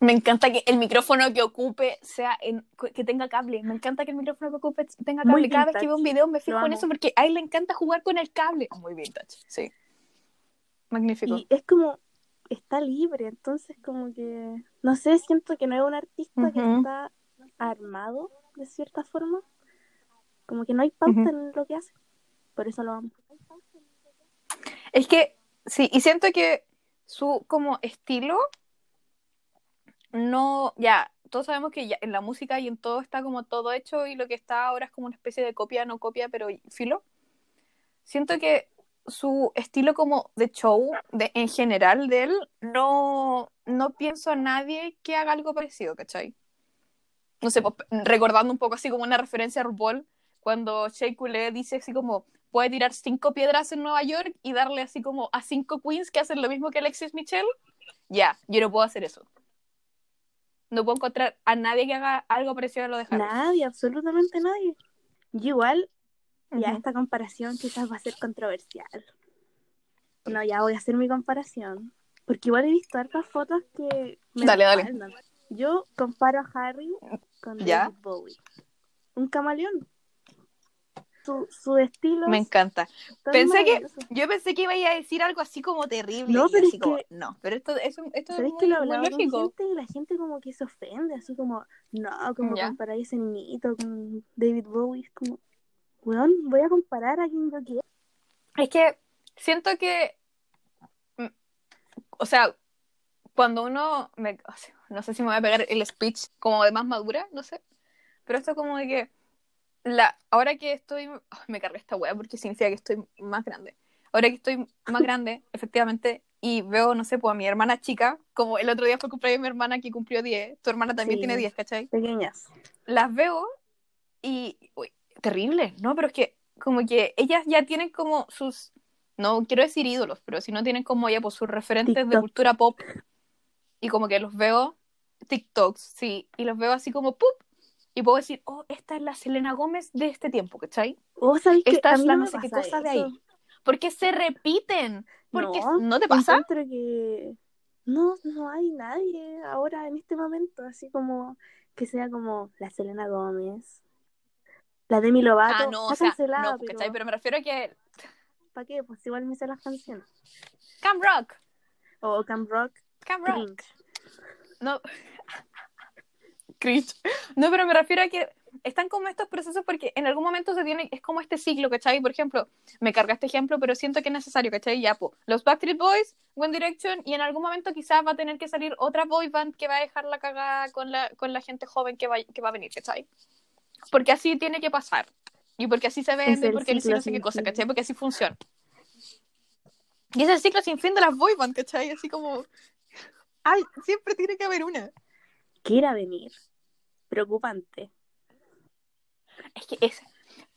Me encanta que el micrófono que ocupe sea en, que tenga cable. Me encanta que el micrófono que ocupe tenga Muy cable. Cada vez que veo un video me fijo en eso porque a él le encanta jugar con el cable. Muy vintage, sí. Magnífico. Y es como, está libre, entonces como que, no sé, siento que no es un artista que está armado de cierta forma. Como que no hay pauta en lo que hace. Por eso lo amo. Es que, sí, y siento que su como estilo no, ya, todos sabemos que ya en la música y en todo está como todo hecho y lo que está ahora es como una especie de copia, no copia, pero filo. Siento que su estilo como de show, de, en general de él, no, no pienso a nadie que haga algo parecido, ¿cachai? No sé, pues, recordando un poco así como una referencia a RuPaul, cuando Shea Coulee dice así como, puede tirar cinco piedras en Nueva York y darle así como a cinco queens que hacen lo mismo que Alexis Michelle, ya, yo no puedo hacer eso. No puedo encontrar a nadie que haga algo parecido a lo de Harry. Nadie, absolutamente nadie. Igual, ya esta comparación quizás va a ser controversial. No, ya voy a hacer mi comparación. Porque igual he visto hartas fotos que me Dale, dale. Yo comparo a Harry con ¿Ya? David Bowie. Un camaleón. Su, su estilo. Me es encanta. Pensé que, yo pensé que iba a decir algo así como terrible. No, pero es como, que- no, pero esto, esto, esto es ¿Sabéis muy, que lo muy lógico. gente y la gente como que se ofende? Así como, no, como Ya. comparar ese niñito con David Bowie. Es como, weón, voy a comparar a quien yo quiero. Es que siento que, mm, o sea, cuando uno, me, o sea, no sé si me voy a pegar el speech como de más madura, no sé, pero esto como de que, la, ahora que estoy, ay, me cargué esta wea porque significa que estoy más grande. Ahora que estoy más grande, *laughs* efectivamente, y veo, no sé, pues a mi hermana chica, como el otro día fue cumpleaños de mi hermana que cumplió 10, tu hermana también Sí. tiene 10, ¿cachai? Pequeñas. las veo y uy, terrible, ¿no? Pero es que como que ellas ya tienen como sus, no quiero decir ídolos, pero si no tienen como ya pues sus referentes de cultura pop y como que los veo TikToks, sí, y los veo así como ¡pup! y puedo decir, oh, esta es la Selena Gómez de este tiempo, ¿cachai? ¿O sabéis que Esta a es la no sé qué cosa de ahí. Porque se repiten, porque No, no, te pasa? Que no, no hay nadie ahora en este momento, así como que sea como la Selena Gómez, la Demi Lovato. Ah, no, está o sea, cancelada, no, pero ¿cachai? Pero me refiero a que ¿para qué? Pues igual me sé las canciones. Cam Rock, O Camp Rock, Cam Rock. Cringe. No. *laughs* Cringe. No, pero me refiero a que están como estos procesos porque en algún momento se tiene, es como este ciclo, ¿cachai? Por ejemplo, me carga este ejemplo, pero siento que es necesario, ¿cachai? Ya, po, los Backstreet Boys, One Direction, y en algún momento quizás va a tener que salir otra boy band que va a dejar la cagada con la, con la gente joven que va, que va a venir, ¿cachai? Porque así tiene que pasar. Y porque así se vende, porque así no sé qué cosa. ¿cachai? Porque así funciona. Y es el ciclo sin fin de las boy band, ¿cachai? Así como... Ay, siempre tiene que haber una. Quiera venir. Preocupante. Es que es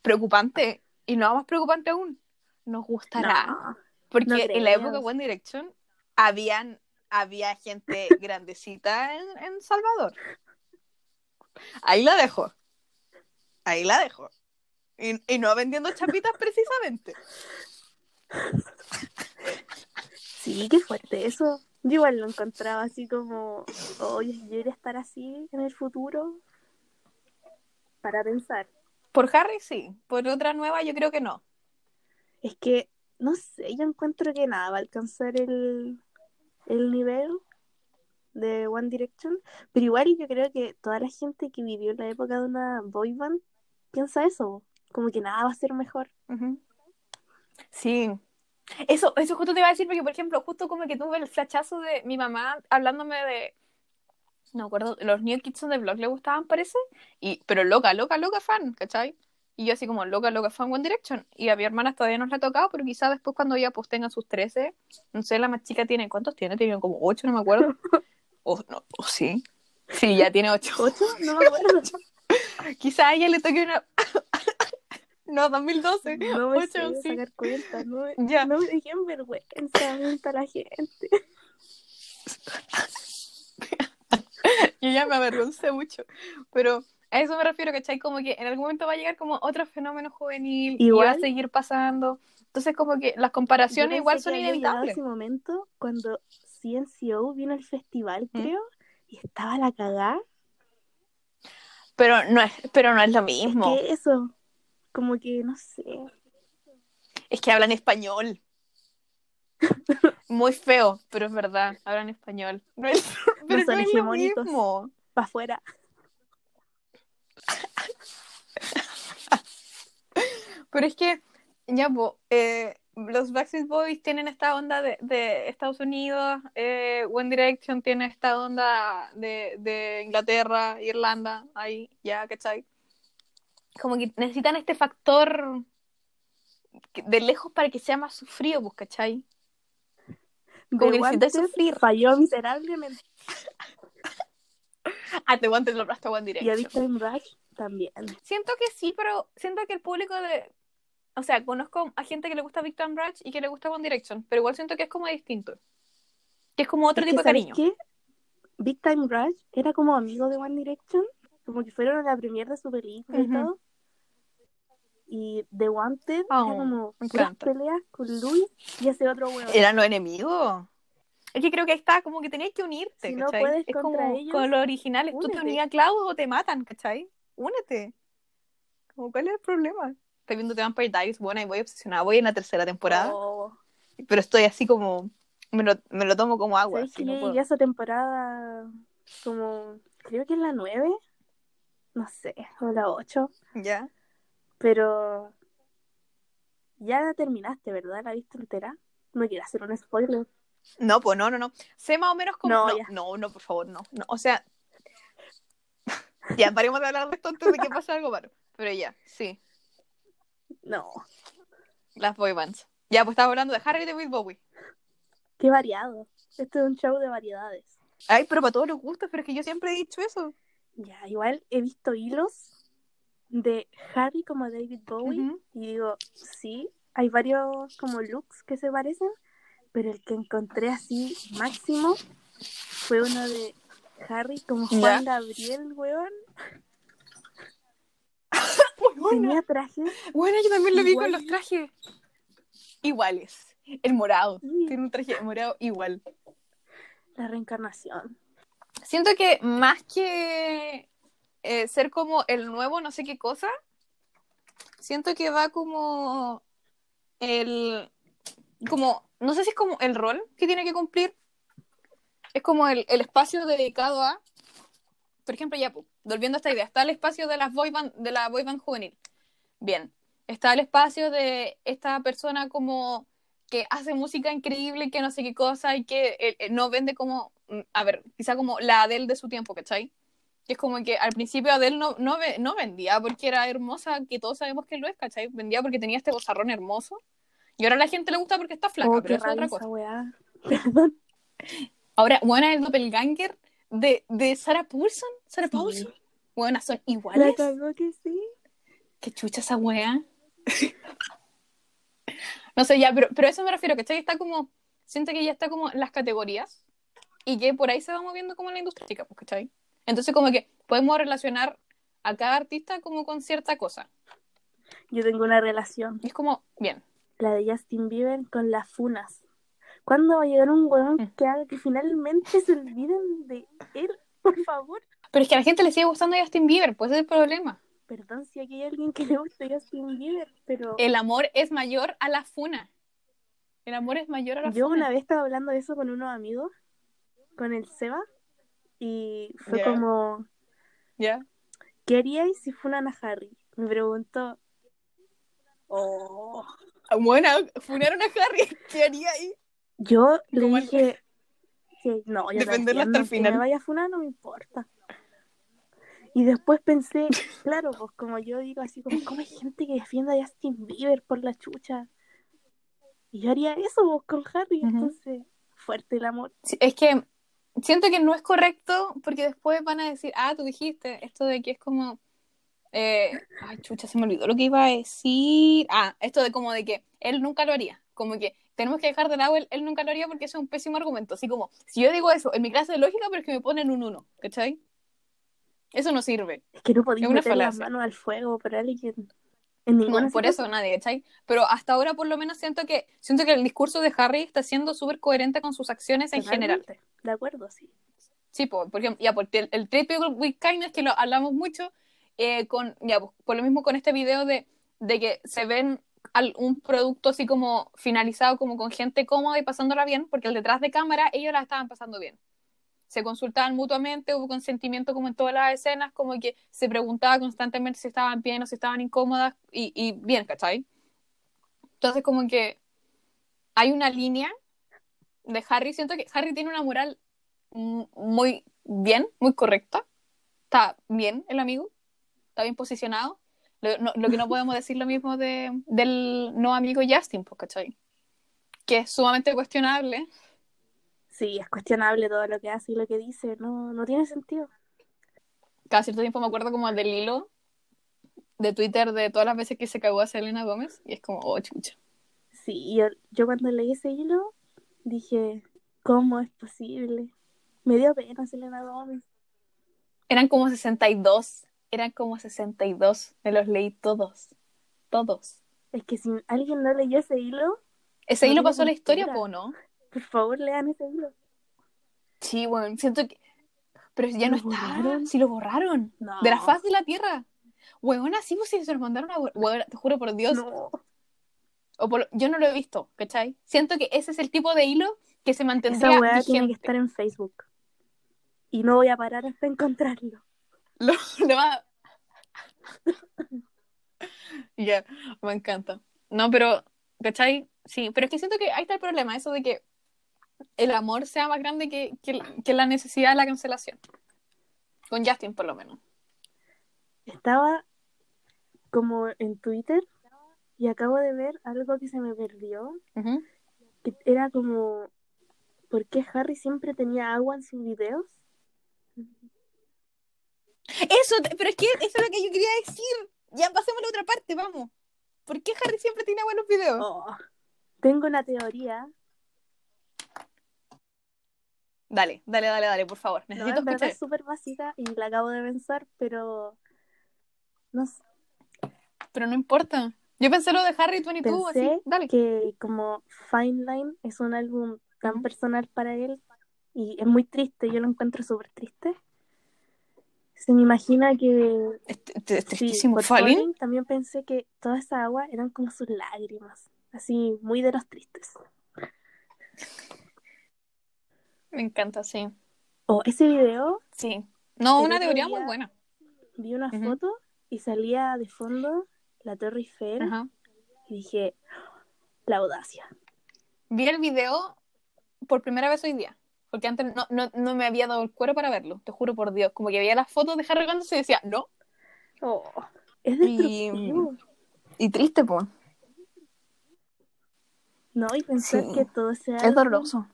preocupante y no más preocupante aún. Nos gustará. No, porque no en la época de. One Direction habían, había gente grandecita en, en Salvador. Ahí la dejo. Ahí la dejo. Y, y no vendiendo chapitas precisamente. Sí, qué fuerte eso. Yo igual lo encontraba así como, oye, yo iría a estar así en el futuro para pensar. Por Harry sí, por otra nueva yo creo que no. Es que, no sé, yo encuentro que nada va a alcanzar el, el nivel de One Direction, pero igual yo creo que toda la gente que vivió la época de una boy band piensa eso, como que nada va a ser mejor. Sí. Eso, eso justo te iba a decir, porque por ejemplo, justo como que tuve el flachazo de mi mamá hablándome de. No acuerdo, los New Kids on the Block le gustaban, parece. Y, pero loca, loca, loca fan, ¿cachai? Y yo así como loca, loca fan One Direction. Y a mi hermana todavía no le ha tocado, pero quizás después cuando ella pues tenga sus 13, no sé, la más chica tiene, ¿cuántos tiene? Tiene como 8, no me acuerdo. *laughs* O no, o sí. Sí, ya tiene 8. ¿Ocho? No me acuerdo. *laughs* Quizás a ella le toque una. *laughs* no, 2012. No me Ocho, sí. sacar cuentas, no Ya. no me dejen vergüenza, mienta la gente. *laughs* Yo ya me avergoncé mucho. Pero a eso me refiero, ¿cachai? Como que en algún momento va a llegar como otro fenómeno juvenil y va a Igual. seguir pasando. Entonces, como que las comparaciones igual son inevitables. ese momento cuando CNCO vino al festival, ¿Mm? creo, y estaba la cagada. Pero no es, pero no es lo mismo. que eso, como que no sé. Es que hablan español. *laughs* Muy feo, pero es verdad, hablan español. No es, *laughs* pero son no es lo mismo. Para afuera. *laughs* Pero es que, ya, po, eh, los Backstreet Boys tienen esta onda de, de Estados Unidos, eh, One Direction tiene esta onda de, de Inglaterra, Irlanda, ahí, ya, ¿cachai? Como que necesitan este factor de lejos para que sea más sufrido, pues, ¿cachai? Como The que necesitas sufrir. Falló miserablemente. *laughs* Ah, te Wanted lo aplastó One Y a Direction. Time Rush también. Siento que sí, pero siento que el público de... O sea, conozco a gente que le gusta Big Time Rush y que le gusta One Direction, pero igual siento que es como distinto. Que es como otro Es que, tipo de ¿sabes cariño. qué? Big Time Rush era como amigo de One Direction, como que fueron a la premiere de su película y todo. Y The Wanted Oh, era como encanta. peleas con Louis y ese otro huevo. ¿Eran los enemigos? Es que creo que ahí está, como que tenías que unirte, Si no ¿cachai? puedes es contra como ellos, con los originales. Tú te únete. unías a Klaus o te matan, ¿cachai? Únete. Como, ¿Cuál es el problema? Estoy viendo The Vampire Diaries, bueno, y voy obsesionada. Voy en la tercera temporada, Oh, pero estoy así como... Me lo, me lo tomo como agua. ¿Sabes así, no puedo. esa temporada como, creo que es la 9? No sé, o la 8. ¿Ya? Pero ya la terminaste, ¿verdad? ¿La viste entera? No quiero hacer un spoiler. No, pues no, no, no. Sé más o menos cómo. No, No, no, no, por favor, no. no. O sea. *laughs* ya, paremos de hablar de esto antes de que pase algo malo. Pero ya, sí. No, Las boy bands. Ya, pues estaba hablando de Harry y de David Bowie. qué variado. Este es un show de variedades. Ay, pero para todos los gustos, pero es que yo siempre he dicho eso. Ya, igual he visto hilos de Harry como David Bowie y digo, sí, hay varios como looks que se parecen, pero el que encontré así máximo fue uno de Harry como Juan Gabriel, weón. Tenía traje. Bueno, yo también lo vi con los trajes iguales. El morado. Sí. Tiene un traje morado igual. La reencarnación. Siento que más que eh, ser como el nuevo no sé qué cosa, siento que va como el como no sé si es como el rol que tiene que cumplir es como el, el espacio dedicado a por ejemplo ya volviendo a esta idea está el espacio de las boy band, de la boy band juvenil bien está el espacio de esta persona como que hace música increíble que no sé qué cosa y que eh, eh, no vende como mm, a ver quizá como la Adele de su tiempo ¿cachai? que es como que al principio Adele no, no, no vendía porque era hermosa, que todos sabemos que lo es, ¿cachai? Vendía porque tenía este bozarrón hermoso. Y ahora a la gente le gusta porque está flaca, Oh, pero es otra cosa. Perdón. Ahora, buena el doppelganger de, de Sarah Paulson. Sarah Sí. Paulson. Buenas, son La iguales. cagó que sí. Qué chucha esa wea. no sé, ya, pero, pero a eso me refiero, ¿cachai? Está como, siento que ya está como en las categorías y que por ahí se va moviendo como la industria, chica, pues, ¿cachai? Entonces como que podemos relacionar a cada artista como con cierta cosa. Yo tengo una relación. Y es como, bien. La de Justin Bieber con las funas. ¿Cuándo va a llegar un weón Mm. que haga que finalmente se olviden de él? Por favor. Pero es que a la gente le sigue gustando Justin Bieber, pues ese es el problema. Perdón si aquí hay alguien que le guste Justin Bieber, pero El amor es mayor a la funa. El amor es mayor a la yo funa. una vez estaba hablando de eso con unos amigos, con el Seba, y fue como, ¿Ya? ¿qué haríais si funan a Harry? Me preguntó. Oh. Bueno, funaron a Harry. *laughs* ¿Qué haría ahí? Yo le dije *laughs* que no, yo te Defenderlo hasta el que me vaya a funar no me importa. Y después pensé, *laughs* claro, pues como yo digo así, como, ¿cómo hay gente que defienda a Justin Bieber por la chucha? Y yo haría eso pues, con Harry, entonces, fuerte el amor. Sí, Es que siento que no es correcto porque después van a decir, ah, tú dijiste esto de que es como... eh, ay, chucha, se me olvidó lo que iba a decir. Ah, esto de como de que él nunca lo haría. Como que tenemos que dejar de lado él, él nunca lo haría porque eso es un pésimo argumento. Así como, si yo digo eso en mi clase de lógica, pero es que me ponen un uno, ¿cachai? Eso no sirve. Es que no podéis meter las manos al fuego por alguien. En No, por eso nadie, ¿cachai? Pero hasta ahora por lo menos siento que siento que el discurso de Harry está siendo súper coherente con sus acciones en general. De acuerdo, sí. Sí, po, por ejemplo, ya, porque el, el Trade People with Kindness, que lo hablamos mucho, eh, con, ya, por lo mismo con este video de, de que se ven un producto así como finalizado, como con gente cómoda y pasándola bien, porque el detrás de cámara ellos la estaban pasando bien. Se consultaban mutuamente, hubo consentimiento como en todas las escenas, como que se preguntaba constantemente si estaban bien o si estaban incómodas y, y bien, ¿cachai? Entonces como que hay una línea de Harry. Siento que Harry tiene una moral muy bien, muy correcta. Está bien el amigo, está bien posicionado. Lo, que no podemos decir lo mismo de, del no amigo Justin, pues, ¿cachai? Que es sumamente cuestionable. Sí, es cuestionable todo lo que hace y lo que dice, no, no tiene sentido. Cada cierto tiempo me acuerdo como del hilo de Twitter de todas las veces que se cagó a Selena Gómez y es como, oh, chucha. Sí, yo, yo cuando leí ese hilo dije, ¿cómo es posible? Me dio pena Selena Gómez. Eran como 62, eran como 62, me los leí todos, todos. Es que si alguien no leyó ese hilo... Ese hilo pasó a la historia, ¿o no? Por favor, lean ese hilo. Sí, bueno, siento que... Pero ya no está, si lo borraron, de la faz de la Tierra. Huevona, sí, pues si se los mandaron a... Te juro por Dios. No. O por... Yo no lo he visto, ¿cachai? Siento que ese es el tipo de hilo que se mantendría Esa hueá tiene que estar en Facebook y no voy a parar hasta encontrarlo. Lo, *laughs* lo va... *laughs* Ya, me encanta. No, pero, ¿cachai? Sí, pero es que siento que ahí está el problema, eso de que el amor sea más grande que, que, la necesidad de la cancelación. Con Justin, por lo menos. Estaba como en Twitter y acabo de ver algo que se me perdió. Que era como, ¿por qué Harry siempre tenía agua en sus videos? Eso, pero es que eso es lo que yo quería decir. Ya pasemos a la otra parte, vamos. ¿Por qué Harry siempre tiene buenos videos? Oh, tengo una teoría. Dale, dale, dale, dale, por favor. Necesito no, Es súper básica y la acabo de pensar, pero no sé. Pero no importa. Yo pensé lo de Harry 22, así. Dale. que como Fine Line es un álbum tan personal para él, y es muy triste, yo lo encuentro súper triste. Se me imagina que... Es, tristísimo. también pensé que toda esa agua eran como sus lágrimas, así, muy de los tristes. Me encanta, sí. O ese video... Sí. No, una teoría muy buena. Vi una foto y salía de fondo la Torre Eiffel y dije, la audacia. Vi el video por primera vez hoy día porque antes no, no, no, me había dado el cuero para verlo, te juro por Dios. Como que veía las fotos de Harry cuando y decía, no. Oh, es destructivo. Y, triste, pues. No, y pensar que todo sea. Es doloroso.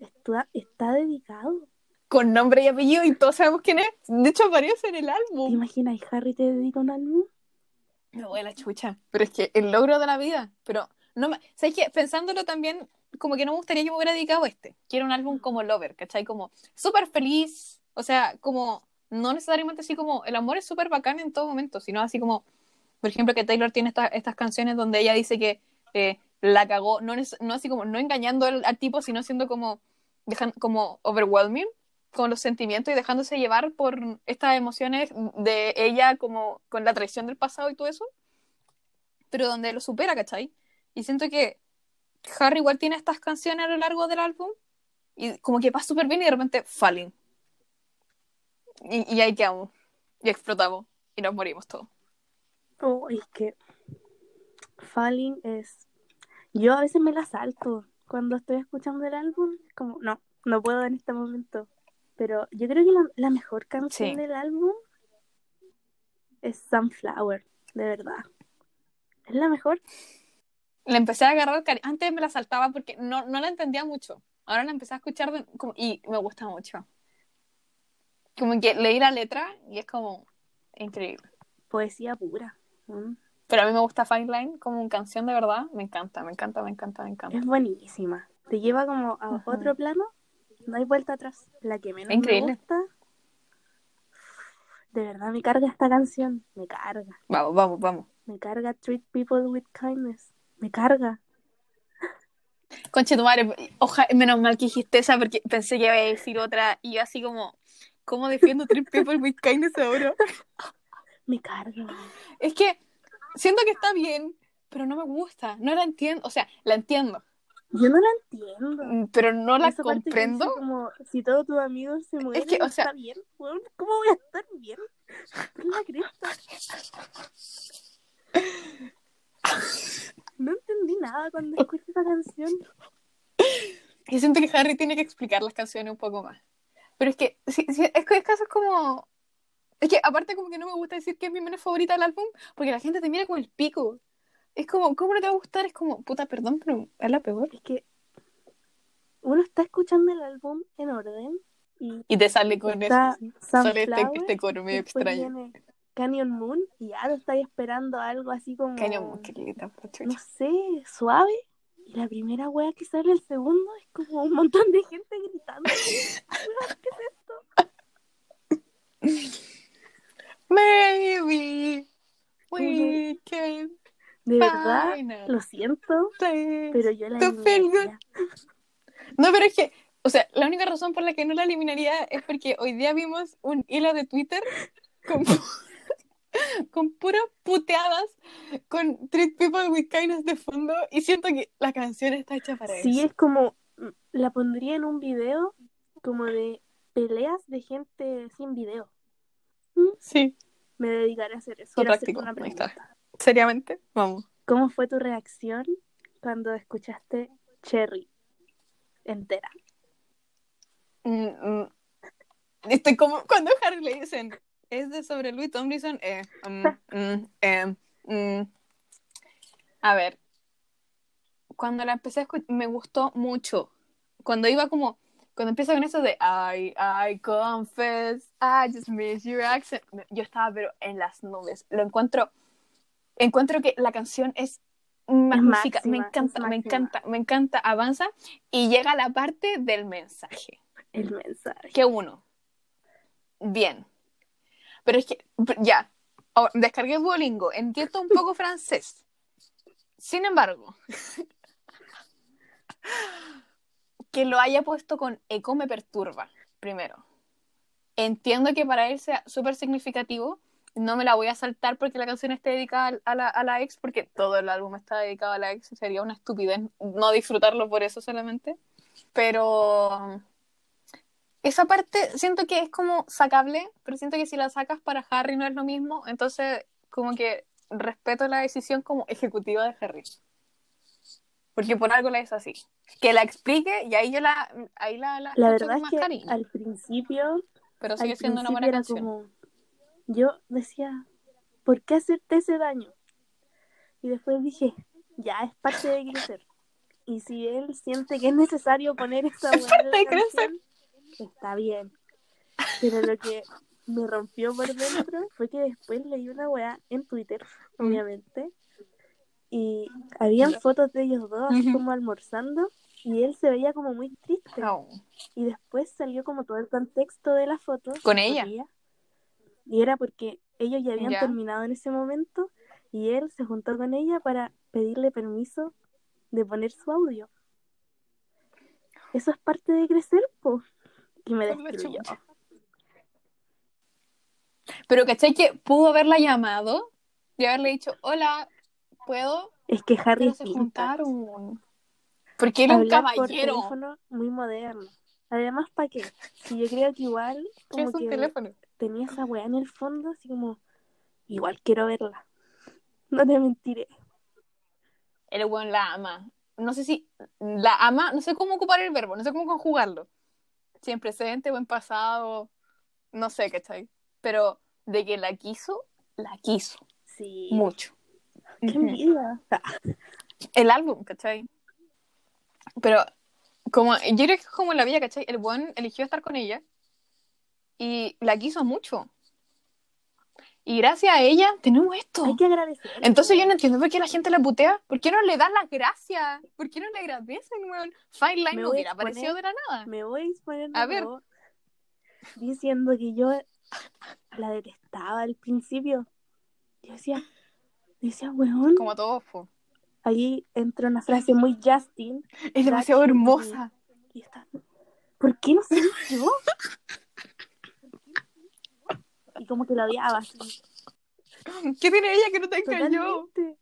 Está, está dedicado. Con nombre y apellido y todos sabemos quién es. De hecho, aparece en el álbum. ¿Te imaginas? ¿Harry te dedica un álbum? Me voy a la chucha. Pero es que el logro de la vida. Pero no me. ¿Sabes qué? Pensándolo también, como que no me gustaría que me hubiera dedicado a este. Quiero un álbum como Lover, ¿cachai? Como súper feliz, o sea, como no necesariamente así como el amor es súper bacán en todo momento, sino así como, por ejemplo, que Taylor tiene estas canciones donde ella dice que eh, la cagó, no, no así como, no engañando al, tipo, sino siendo como, dejan, como overwhelming con los sentimientos y dejándose llevar por estas emociones de ella como con la traición del pasado y todo eso, pero donde lo supera, ¿cachai? Y siento que Harry igual tiene estas canciones a lo largo del álbum y como que va súper bien y de repente Falling. Y, y ahí quedamos. Y explotamos. Y nos morimos todos. Oh, es que Falling es... Yo a veces me la salto cuando estoy escuchando el álbum. Como, no, no puedo en este momento. Pero yo creo que la, mejor canción del álbum es Sunflower, de verdad. Es la mejor le empecé a agarrar cariño. Antes me la saltaba porque no, no la entendía mucho. Ahora la empecé a escuchar y me gusta mucho. Como que leí la letra y es como increíble. Poesía pura. Mm. Pero a mí me gusta Fine Line como canción de verdad. Me encanta, me encanta, me encanta, me encanta. Es buenísima. Te lleva como a otro plano. No hay vuelta atrás. La que menos me gusta. De verdad me carga esta canción. Me carga. Vamos, vamos, vamos. Me carga Treat People with Kindness me carga. Conche tu madre, menos mal que dijiste esa porque pensé que iba a decir otra y yo así como, ¿cómo defiendo tres people with kindness ahora? *laughs* Me carga. Es que siento que está bien, pero no me gusta, no la entiendo, o sea, la entiendo. Yo no la entiendo. Mm, pero no la comprendo. Como, si todos tus amigos se mueren, es que, o sea, está bien. ¿Cómo voy a estar bien? *laughs* La cresta. *laughs* No entendí nada cuando *laughs* escucho esa canción. Yo siento que Harry tiene que explicar las canciones un poco más. Pero es que, sí, sí, es que es caso es como... Es que aparte como que no me gusta decir que es mi menos favorita del álbum, porque la gente te mira con el pico. Es como, ¿cómo no te va a gustar? Es como, puta, perdón, pero es la peor. Es que uno está escuchando el álbum en orden y, Y te sale con eso. Sale este, este coro medio extraño. viene Canyon Moon y ya lo estáis esperando algo así como, Caño, qué linda, por chucha. no sé, suave. Y la primera wea que sale el segundo es como un montón de gente gritando. *laughs* ¿Qué es esto? Maybe we can De verdad, lo siento, pero yo la eliminaría. No, pero es que, o sea, la única razón por la que no la eliminaría es porque hoy día vimos un hilo de Twitter con, *laughs* *laughs* con puras puteadas con Treat People with Kindness de fondo y siento que la canción está hecha para Sí, eso. es como, mm, la pondría en un video como de peleas de gente sin video. Sí, Me dedicaré a hacer eso. Quiero práctico, una está. pregunta. seriamente, vamos. ¿Cómo fue tu reacción cuando escuchaste Cherry entera? Mm, mm. Estoy como cuando Harry le dicen, es de sobre Louis Tomlinson, eh, mm, *laughs* mm, eh, mm. A ver, cuando la empecé a escuchar, me gustó mucho. Cuando iba como, cuando empieza con eso de I, I confess, I just miss your accent, yo estaba pero en las nubes. Lo encuentro, encuentro que la canción es magnífica, me máxima, encanta, es me encanta, me encanta, avanza y llega la parte del mensaje El mensaje. que uno. Bien. Pero es que, ya, ahora, descargué Duolingo, entiendo un poco francés. Sin embargo, *laughs* que lo haya puesto con eco me perturba, primero. Entiendo que para él sea súper significativo, no me la voy a saltar porque la canción esté dedicada a la, a la ex, porque todo el álbum está dedicado a la ex, sería una estupidez no disfrutarlo por eso solamente. Pero esa parte siento que es como sacable, pero siento que si la sacas para Harry no es lo mismo, entonces como que respeto la decisión como ejecutiva de Harry. Porque por algo la es así. Que la explique y ahí yo la, ahí la, la, La verdad con es que cariño. al principio, Pero sigue siendo una buena era canción. como, yo decía, ¿por qué hacerte ese daño? Y después dije, ya es parte de crecer. Y si él siente que es necesario poner esa *laughs* Es parte de crecer. Está bien. Pero lo que me rompió por dentro fue que después leí una weá en Twitter, Mm. obviamente, y habían fotos de ellos dos así como almorzando y él se veía como muy triste. Oh. Y después salió como todo el contexto de la foto. ¿Con ella? Y era porque ellos ya habían Ya. terminado en ese momento y él se juntó con ella para pedirle permiso de poner su audio. Eso es parte de crecer, po. Y me destruyó. Pero ¿cachai que pudo haberla llamado y haberle dicho, hola, ¿puedo? Es que Harry Pero se juntaron. Porque él es un Hablar por caballero. teléfono muy moderno. Además, ¿para qué? Si yo creo que igual ¿Qué como es un que teléfono? tenía esa weá en el fondo, así como, igual quiero verla. *laughs* No te mentiré. El weón la ama. No sé si la ama, no sé cómo ocupar el verbo, no sé cómo conjugarlo. Si en presente o en pasado, no sé, ¿cachai? Pero de que la quiso, la quiso. Sí. Mucho. Qué envidia. El álbum, ¿cachai? Pero como, yo creo que es como la vida, ¿cachai? El buen eligió estar con ella y la quiso mucho. Y gracias a ella tenemos esto. Hay que agradecer. Entonces yo no entiendo por qué la gente la putea. ¿Por qué no le dan las gracias? ¿Por qué no le agradecen, weón? Fine Line Me no hubiera aparecido de la nada. Me voy a exponer A ver. diciendo que yo la detestaba al principio. Yo decía, decía, weón, Como todo fue. ahí entra una frase muy Justin. Es demasiado hermosa. Y está, ¿por qué no soy yo? Y como que la odiaba. así, ¿Qué tiene ella que no yo? totalmente.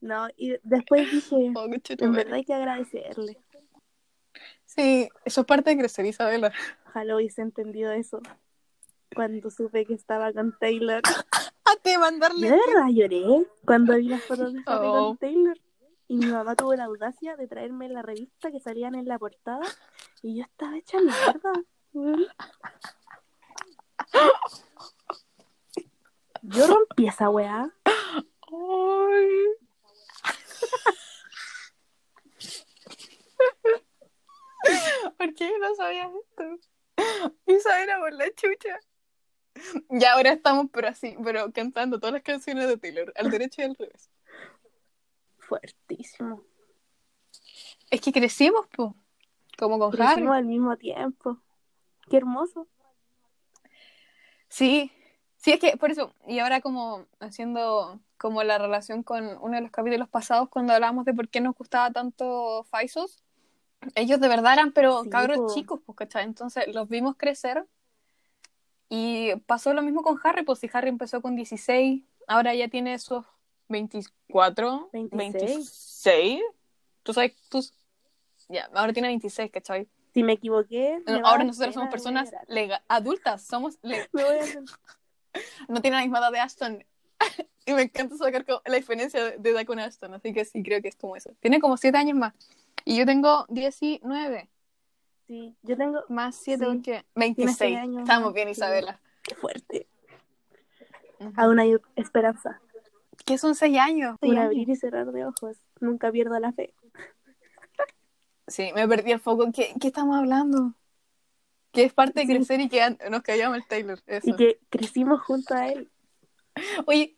No, y después dije, *laughs* Oh, en verdad hay que agradecerle. Sí, eso es parte de crecer, Isabela. Ojalá hubiese entendido eso cuando supe que estaba con Taylor. *laughs* A olvidaste de mandarle. Yo de verdad lloré cuando vi las fotos de Harry Oh. con Taylor. Y mi mamá tuvo la audacia de traerme la revista que salían en la portada. Y yo estaba hecha mierda. Yo rompí esa weá. Ay. ¿Por qué no sabías esto? Isabela por la chucha. Ya ahora estamos, pero así, pero cantando todas las canciones de Taylor, al derecho y al revés. Fuertísimo. Es que crecimos, po. Como con Harry. Crecimos al mismo tiempo. Qué hermoso. Sí, sí, es que por eso, y ahora como haciendo como la relación con uno de los capítulos pasados cuando hablábamos de por qué nos gustaba tanto Faisos, ellos de verdad eran pero Sí, cabros chicos, pues, ¿cachai? Entonces los vimos crecer y pasó lo mismo con Harry, pues si Harry empezó con 16, ahora ya tiene esos 24, 26. 26, tú sabes, tú, ya, ahora tiene 26, ¿cachai? Si me equivoqué. me Ahora nosotros somos personas llorar. lega- adultas, somos le- *laughs* Me voy a sentir- *laughs* no tiene la misma edad de Ashton. *laughs* y me encanta sacar la diferencia de, edad con Ashton, así que sí, creo que es como eso. Tiene como 7 años más. Y yo tengo 19, Sí, yo tengo. más 7 Sí. Tiene 26. seis años Estamos más, bien, sí. Isabela. Qué fuerte. Ujú. Aún hay esperanza. ¿Qué son 6 años? Seis Un años. abrir y cerrar de ojos. Nunca pierdo la fe. Sí, me perdí el foco. ¿Qué, qué estamos hablando? Que es parte de Sí. crecer y que nos callamos el Taylor. Eso. Y que crecimos junto a él. *laughs* Oye.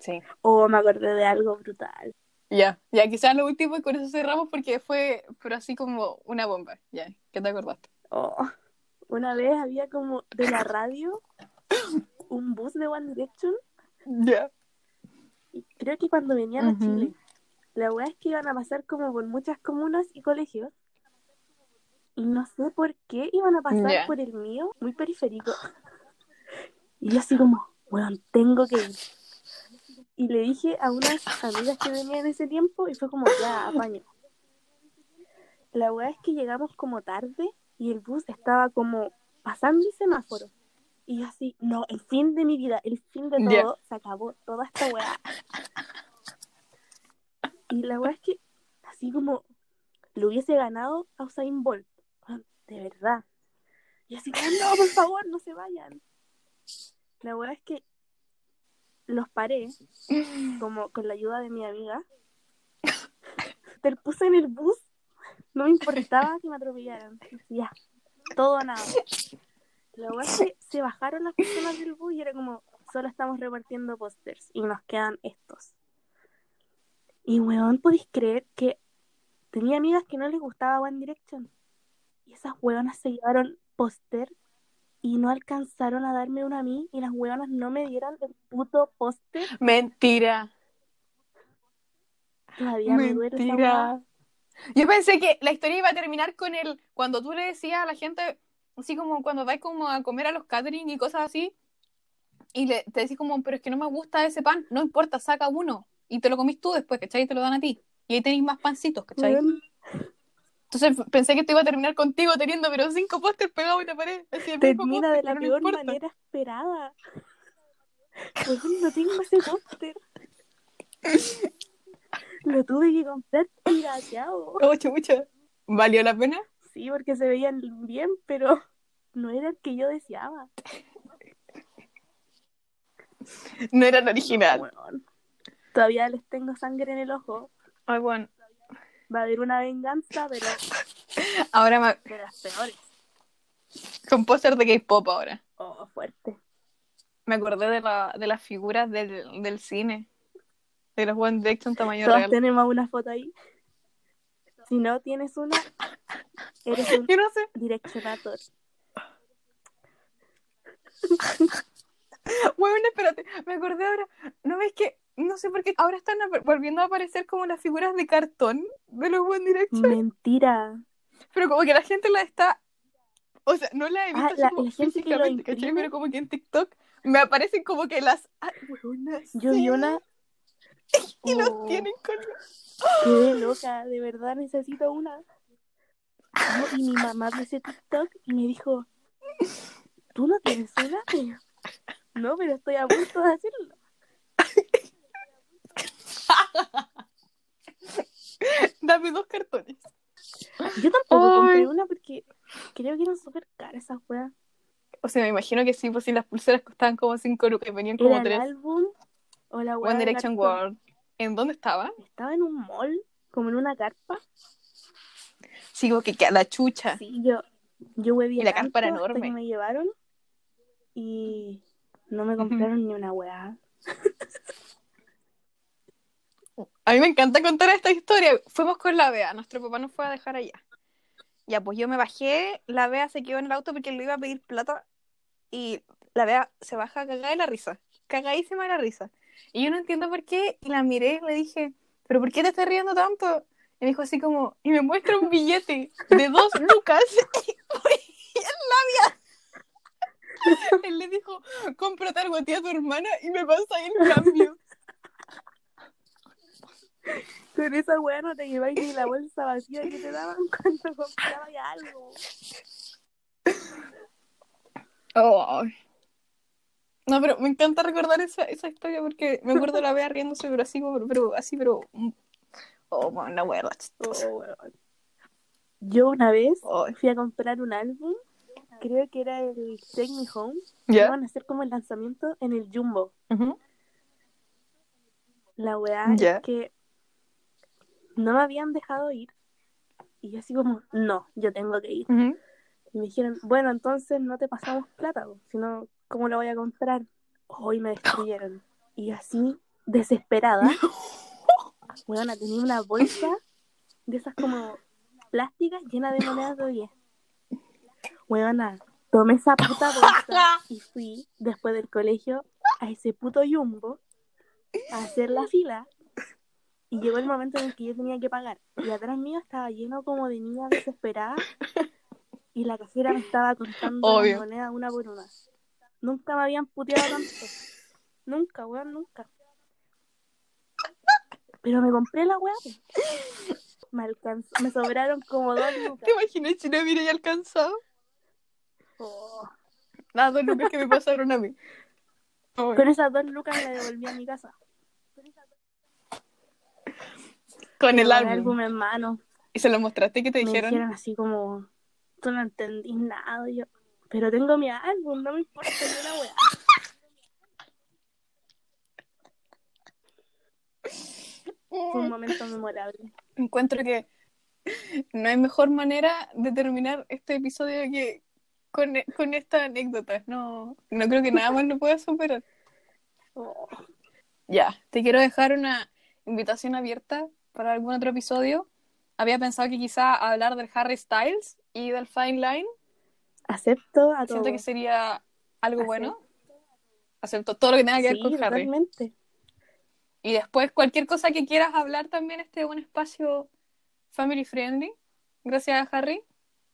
Sí. O me acordé de algo brutal. Ya, ya, quizás lo último y con eso cerramos porque fue, pero así como una bomba. Ya, ¿qué te acordaste? Oh, una vez había como de la radio *laughs* un bus de One Direction. Ya. Y creo que cuando venían a. Chile, la weá es que iban a pasar como por muchas comunas y colegios. Y no sé por qué iban a pasar Ya. por el mío, muy periférico. Y yo así como, weón, tengo que ir. Y le dije a unas amigas que venían en ese tiempo y fue como, ya, apaño. La weá es que llegamos como tarde y el bus estaba como pasando el semáforo. Y yo así, no, el fin de mi vida, el fin de todo, se acabó toda esta weá. Y la weá es que, así como lo hubiese ganado a Usain Bolt, de verdad. Y así, como, no, por favor, no se vayan. La weá es que los paré, como con la ayuda de mi amiga. *laughs* Interpuse en el bus, no me importaba que me atropellaran. Ya, todo nada. La weá es que se bajaron las personas del bus y era como, solo estamos repartiendo pósters y nos quedan estos. Y weón, ¿podéis creer que tenía amigas que no les gustaba One Direction? Y esas weonas se llevaron póster y no alcanzaron a darme una a mí y las weonas no me dieron el puto póster. Mentira. Todavía me duele esa weá. Mentira. Yo pensé que la historia iba a terminar con el cuando tú le decías a la gente, así como cuando vais como a comer a los catering y cosas así, y le, te decís como, pero es que no me gusta ese pan, no importa, saca uno y te lo comís tú después, ¿cachai? Y te lo dan a ti. Y ahí tenéis más pancitos, ¿cachai? Weón, Entonces pensé que esto iba a terminar contigo teniendo pero cinco pósters pegados en la pared. Así, termina póster, de la no peor importa. manera esperada. No tengo ese póster. Lo tuve que comprar pirateado. Oh, chucha. ¿Valió la pena? Sí, porque se veían bien, pero no era el que yo deseaba. No era el original. Weón. Todavía les tengo sangre en el ojo. Ay, bueno. Va a haber una venganza, pero *laughs* Ahora me... de las peores. con póster de K-pop ahora. Oh, fuerte. Me acordé de, la, de las figuras del, del cine. De los One Direction tamaño Todos real. tenemos una foto ahí. Si no tienes una, eres *laughs* un Yo no sé. direccionator. Bueno, *laughs* espérate. Me acordé ahora. ¿No ves que.? No sé por qué ahora están volviendo a aparecer como las figuras de cartón de los One Direction. Mentira. Pero como que la gente la está. O sea, no la he visto Ah, la- como la gente que lo físicamente, ¿cachai? Pero como que en TikTok me aparecen como que las. Ay, weona, Yo vi una. *laughs* Y los Oh, tienen con. Quedé loca, de verdad necesito una. No, y mi mamá vio ese TikTok y me dijo, ¿tú no tienes una? *laughs* No, pero estoy a punto de hacerlo. *laughs* Dame dos cartones. Yo tampoco Ay. compré una porque creo que eran súper caras esas weas. O sea, me imagino que sí, pues si las pulseras costaban como 5 lucas venían como ¿Era el 3. álbum o la wea One de Direction cartón? World. ¿En dónde estaba? Estaba en un mall, como en una carpa. Sí, como que que a la chucha. Sí, yo, yo hueví Y la carpa era enorme. me llevaron y no me compraron ni una weá. *laughs* A mí me encanta contar esta historia. Fuimos con la Bea, nuestro papá nos fue a dejar allá. Ya, pues yo me bajé, la Bea se quedó en el auto porque le iba a pedir plata y la Bea se baja cagada de la risa, cagadísima de la risa. Y yo no entiendo por qué, y la miré y le dije, ¿pero por qué te estás riendo tanto? Y me dijo así como, y me muestra un billete de dos lucas. *laughs* Y en la Bea, *laughs* él le dijo, cómprate algo a ti a tu hermana y me pasa el cambio. *laughs* Con esa weá no te lleváis ni la bolsa vacía que te daban *laughs* cuando comprabas algo. Oh. No, pero me encanta recordar esa, esa historia porque me acuerdo la Bea riéndose, pero así, como- pero, así, pero. Oh, man, la chistosa. Oh. Yo una vez fui a comprar un álbum, creo que era el Take Me Home. ¿Ya? Iban a hacer como el lanzamiento en el Jumbo. La weá Ya. es que no me habían dejado ir. Y yo así como, no, yo tengo que ir. Y me dijeron, bueno, entonces no te pasamos plata, sino, ¿cómo lo voy a comprar? Hoy me destruyeron. Y así, desesperada, *laughs* *laughs* bueno, tenía una bolsa de esas como plásticas llena de monedas de 10. Weona, tomé esa puta *laughs* bolsa y fui después del colegio a ese puto jumbo a hacer la fila. Y llegó el momento en el que yo tenía que pagar. Y atrás mío estaba lleno como de niñas desesperadas. Y la cajera me estaba contando Obvio. las monedas una por una. Nunca me habían puteado tanto. Nunca, weón, nunca. Pero me compré la weá. po. Me alcanzó, me sobraron como dos lucas. ¿Te imaginas si no hubiera alcanzado? Oh. Las dos lucas que me pasaron a mí. Con esas dos lucas me devolví a mi casa. Con el álbum. en mano. ¿Y se lo mostraste? ¿Qué te Me dijeron? dijeron así como, tú no entendís nada. Yo, pero tengo mi álbum, no me importa ni una weá. Fue un momento memorable. Encuentro que no hay mejor manera de terminar este episodio que con, con esta anécdota. No, no creo que nada más lo pueda superar. *laughs* Oh, Ya, te quiero dejar una invitación abierta para algún otro episodio. Había pensado que quizá hablar del Harry Styles y del Fine Line. acepto a todo. Siento que sería algo Acepto. bueno. Acepto todo lo que tenga que ver con Harry. totalmente. Y después cualquier cosa que quieras hablar también, este es un espacio family friendly. Gracias a Harry.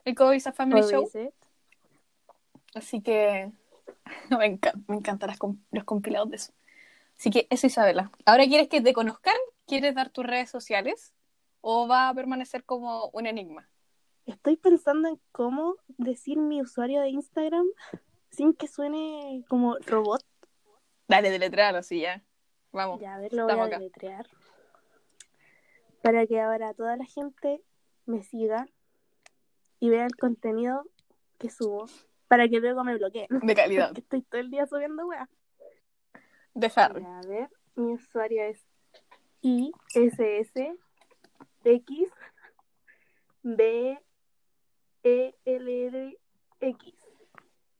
El COVID a Family Show. Así que *laughs* me encantan, me encantan los compilados de eso. Así que eso, Isabela. Ahora quieres que te conozcan, quieres dar tus redes sociales o va a permanecer como un enigma. Estoy pensando en cómo decir mi usuario de Instagram sin que suene como robot. Dale, deletrear así ya. Vamos. Ya, a ver, lo voy a acá. deletrear. Para que ahora toda la gente me siga y vea el contenido que subo. Para que luego me bloqueen. *laughs* De calidad. Porque estoy todo el día subiendo weá. De Harry. A ver, mi usuario es ISS X B E L L X.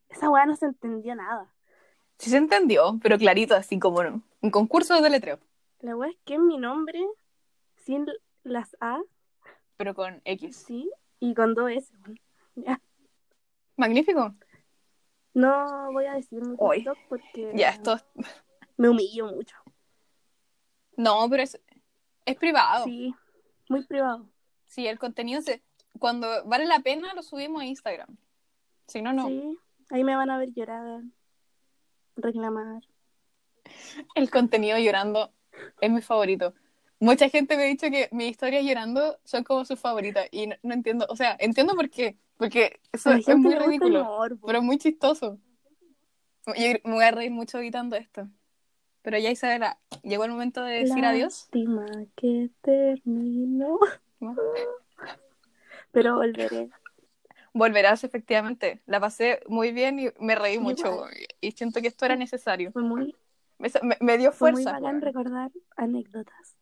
Esa weá no se entendió nada. Sí se entendió, pero clarito, así como no. Un concurso de deletreo, La weá es que es mi nombre sin las A, pero con X. sí, y con dos S. Ya. Magnífico. No voy a decir. TikTok porque Ya, esto. es- me humillo mucho. No, pero es, es privado. Sí, muy privado. Sí, el contenido se. Cuando vale la pena, lo subimos a Instagram. Si no, no. Sí, ahí me van a ver llorar, reclamar. El contenido llorando es mi favorito. Mucha gente me ha dicho que mis historias llorando son como sus favoritas y no, no entiendo, o sea, entiendo por qué, porque eso es muy ridículo, pero es muy chistoso. Yo me voy a reír mucho editando esto. Pero ya Isabela, llegó el momento de decir adiós. Lástima que terminó. ¿no? Pero volveré. Volverás, efectivamente. La pasé muy bien y me reí mucho. Y siento que esto era necesario. Fue muy, Me, dio fue muy fuerza. bacán recordar anécdotas.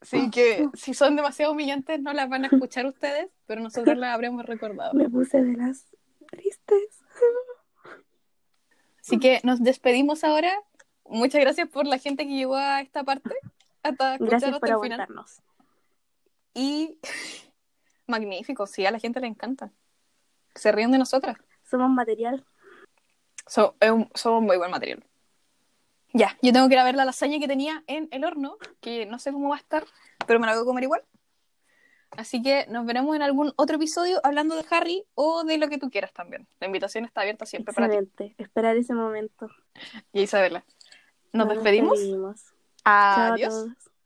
Así que si son demasiado humillantes no las van a escuchar ustedes, pero nosotros las habremos recordado. *laughs* Me puse de las tristes. Así que nos despedimos ahora. Muchas gracias por la gente que llegó a esta parte, hasta Gracias por hasta el final. Y *laughs* magnífico, sí, a la gente le encanta. Se ríen de nosotras. Somos material. So- somos muy buen material. Ya, yo tengo que ir a ver la lasaña que tenía en el horno, que no sé cómo va a estar, pero me la voy a comer igual. Así que nos veremos en algún otro episodio hablando de Harry o de lo que tú quieras también. La invitación está abierta siempre para ti. Excelente. Esperar ese momento. Y Isabela. ¿Nos Nos despedimos? Adiós.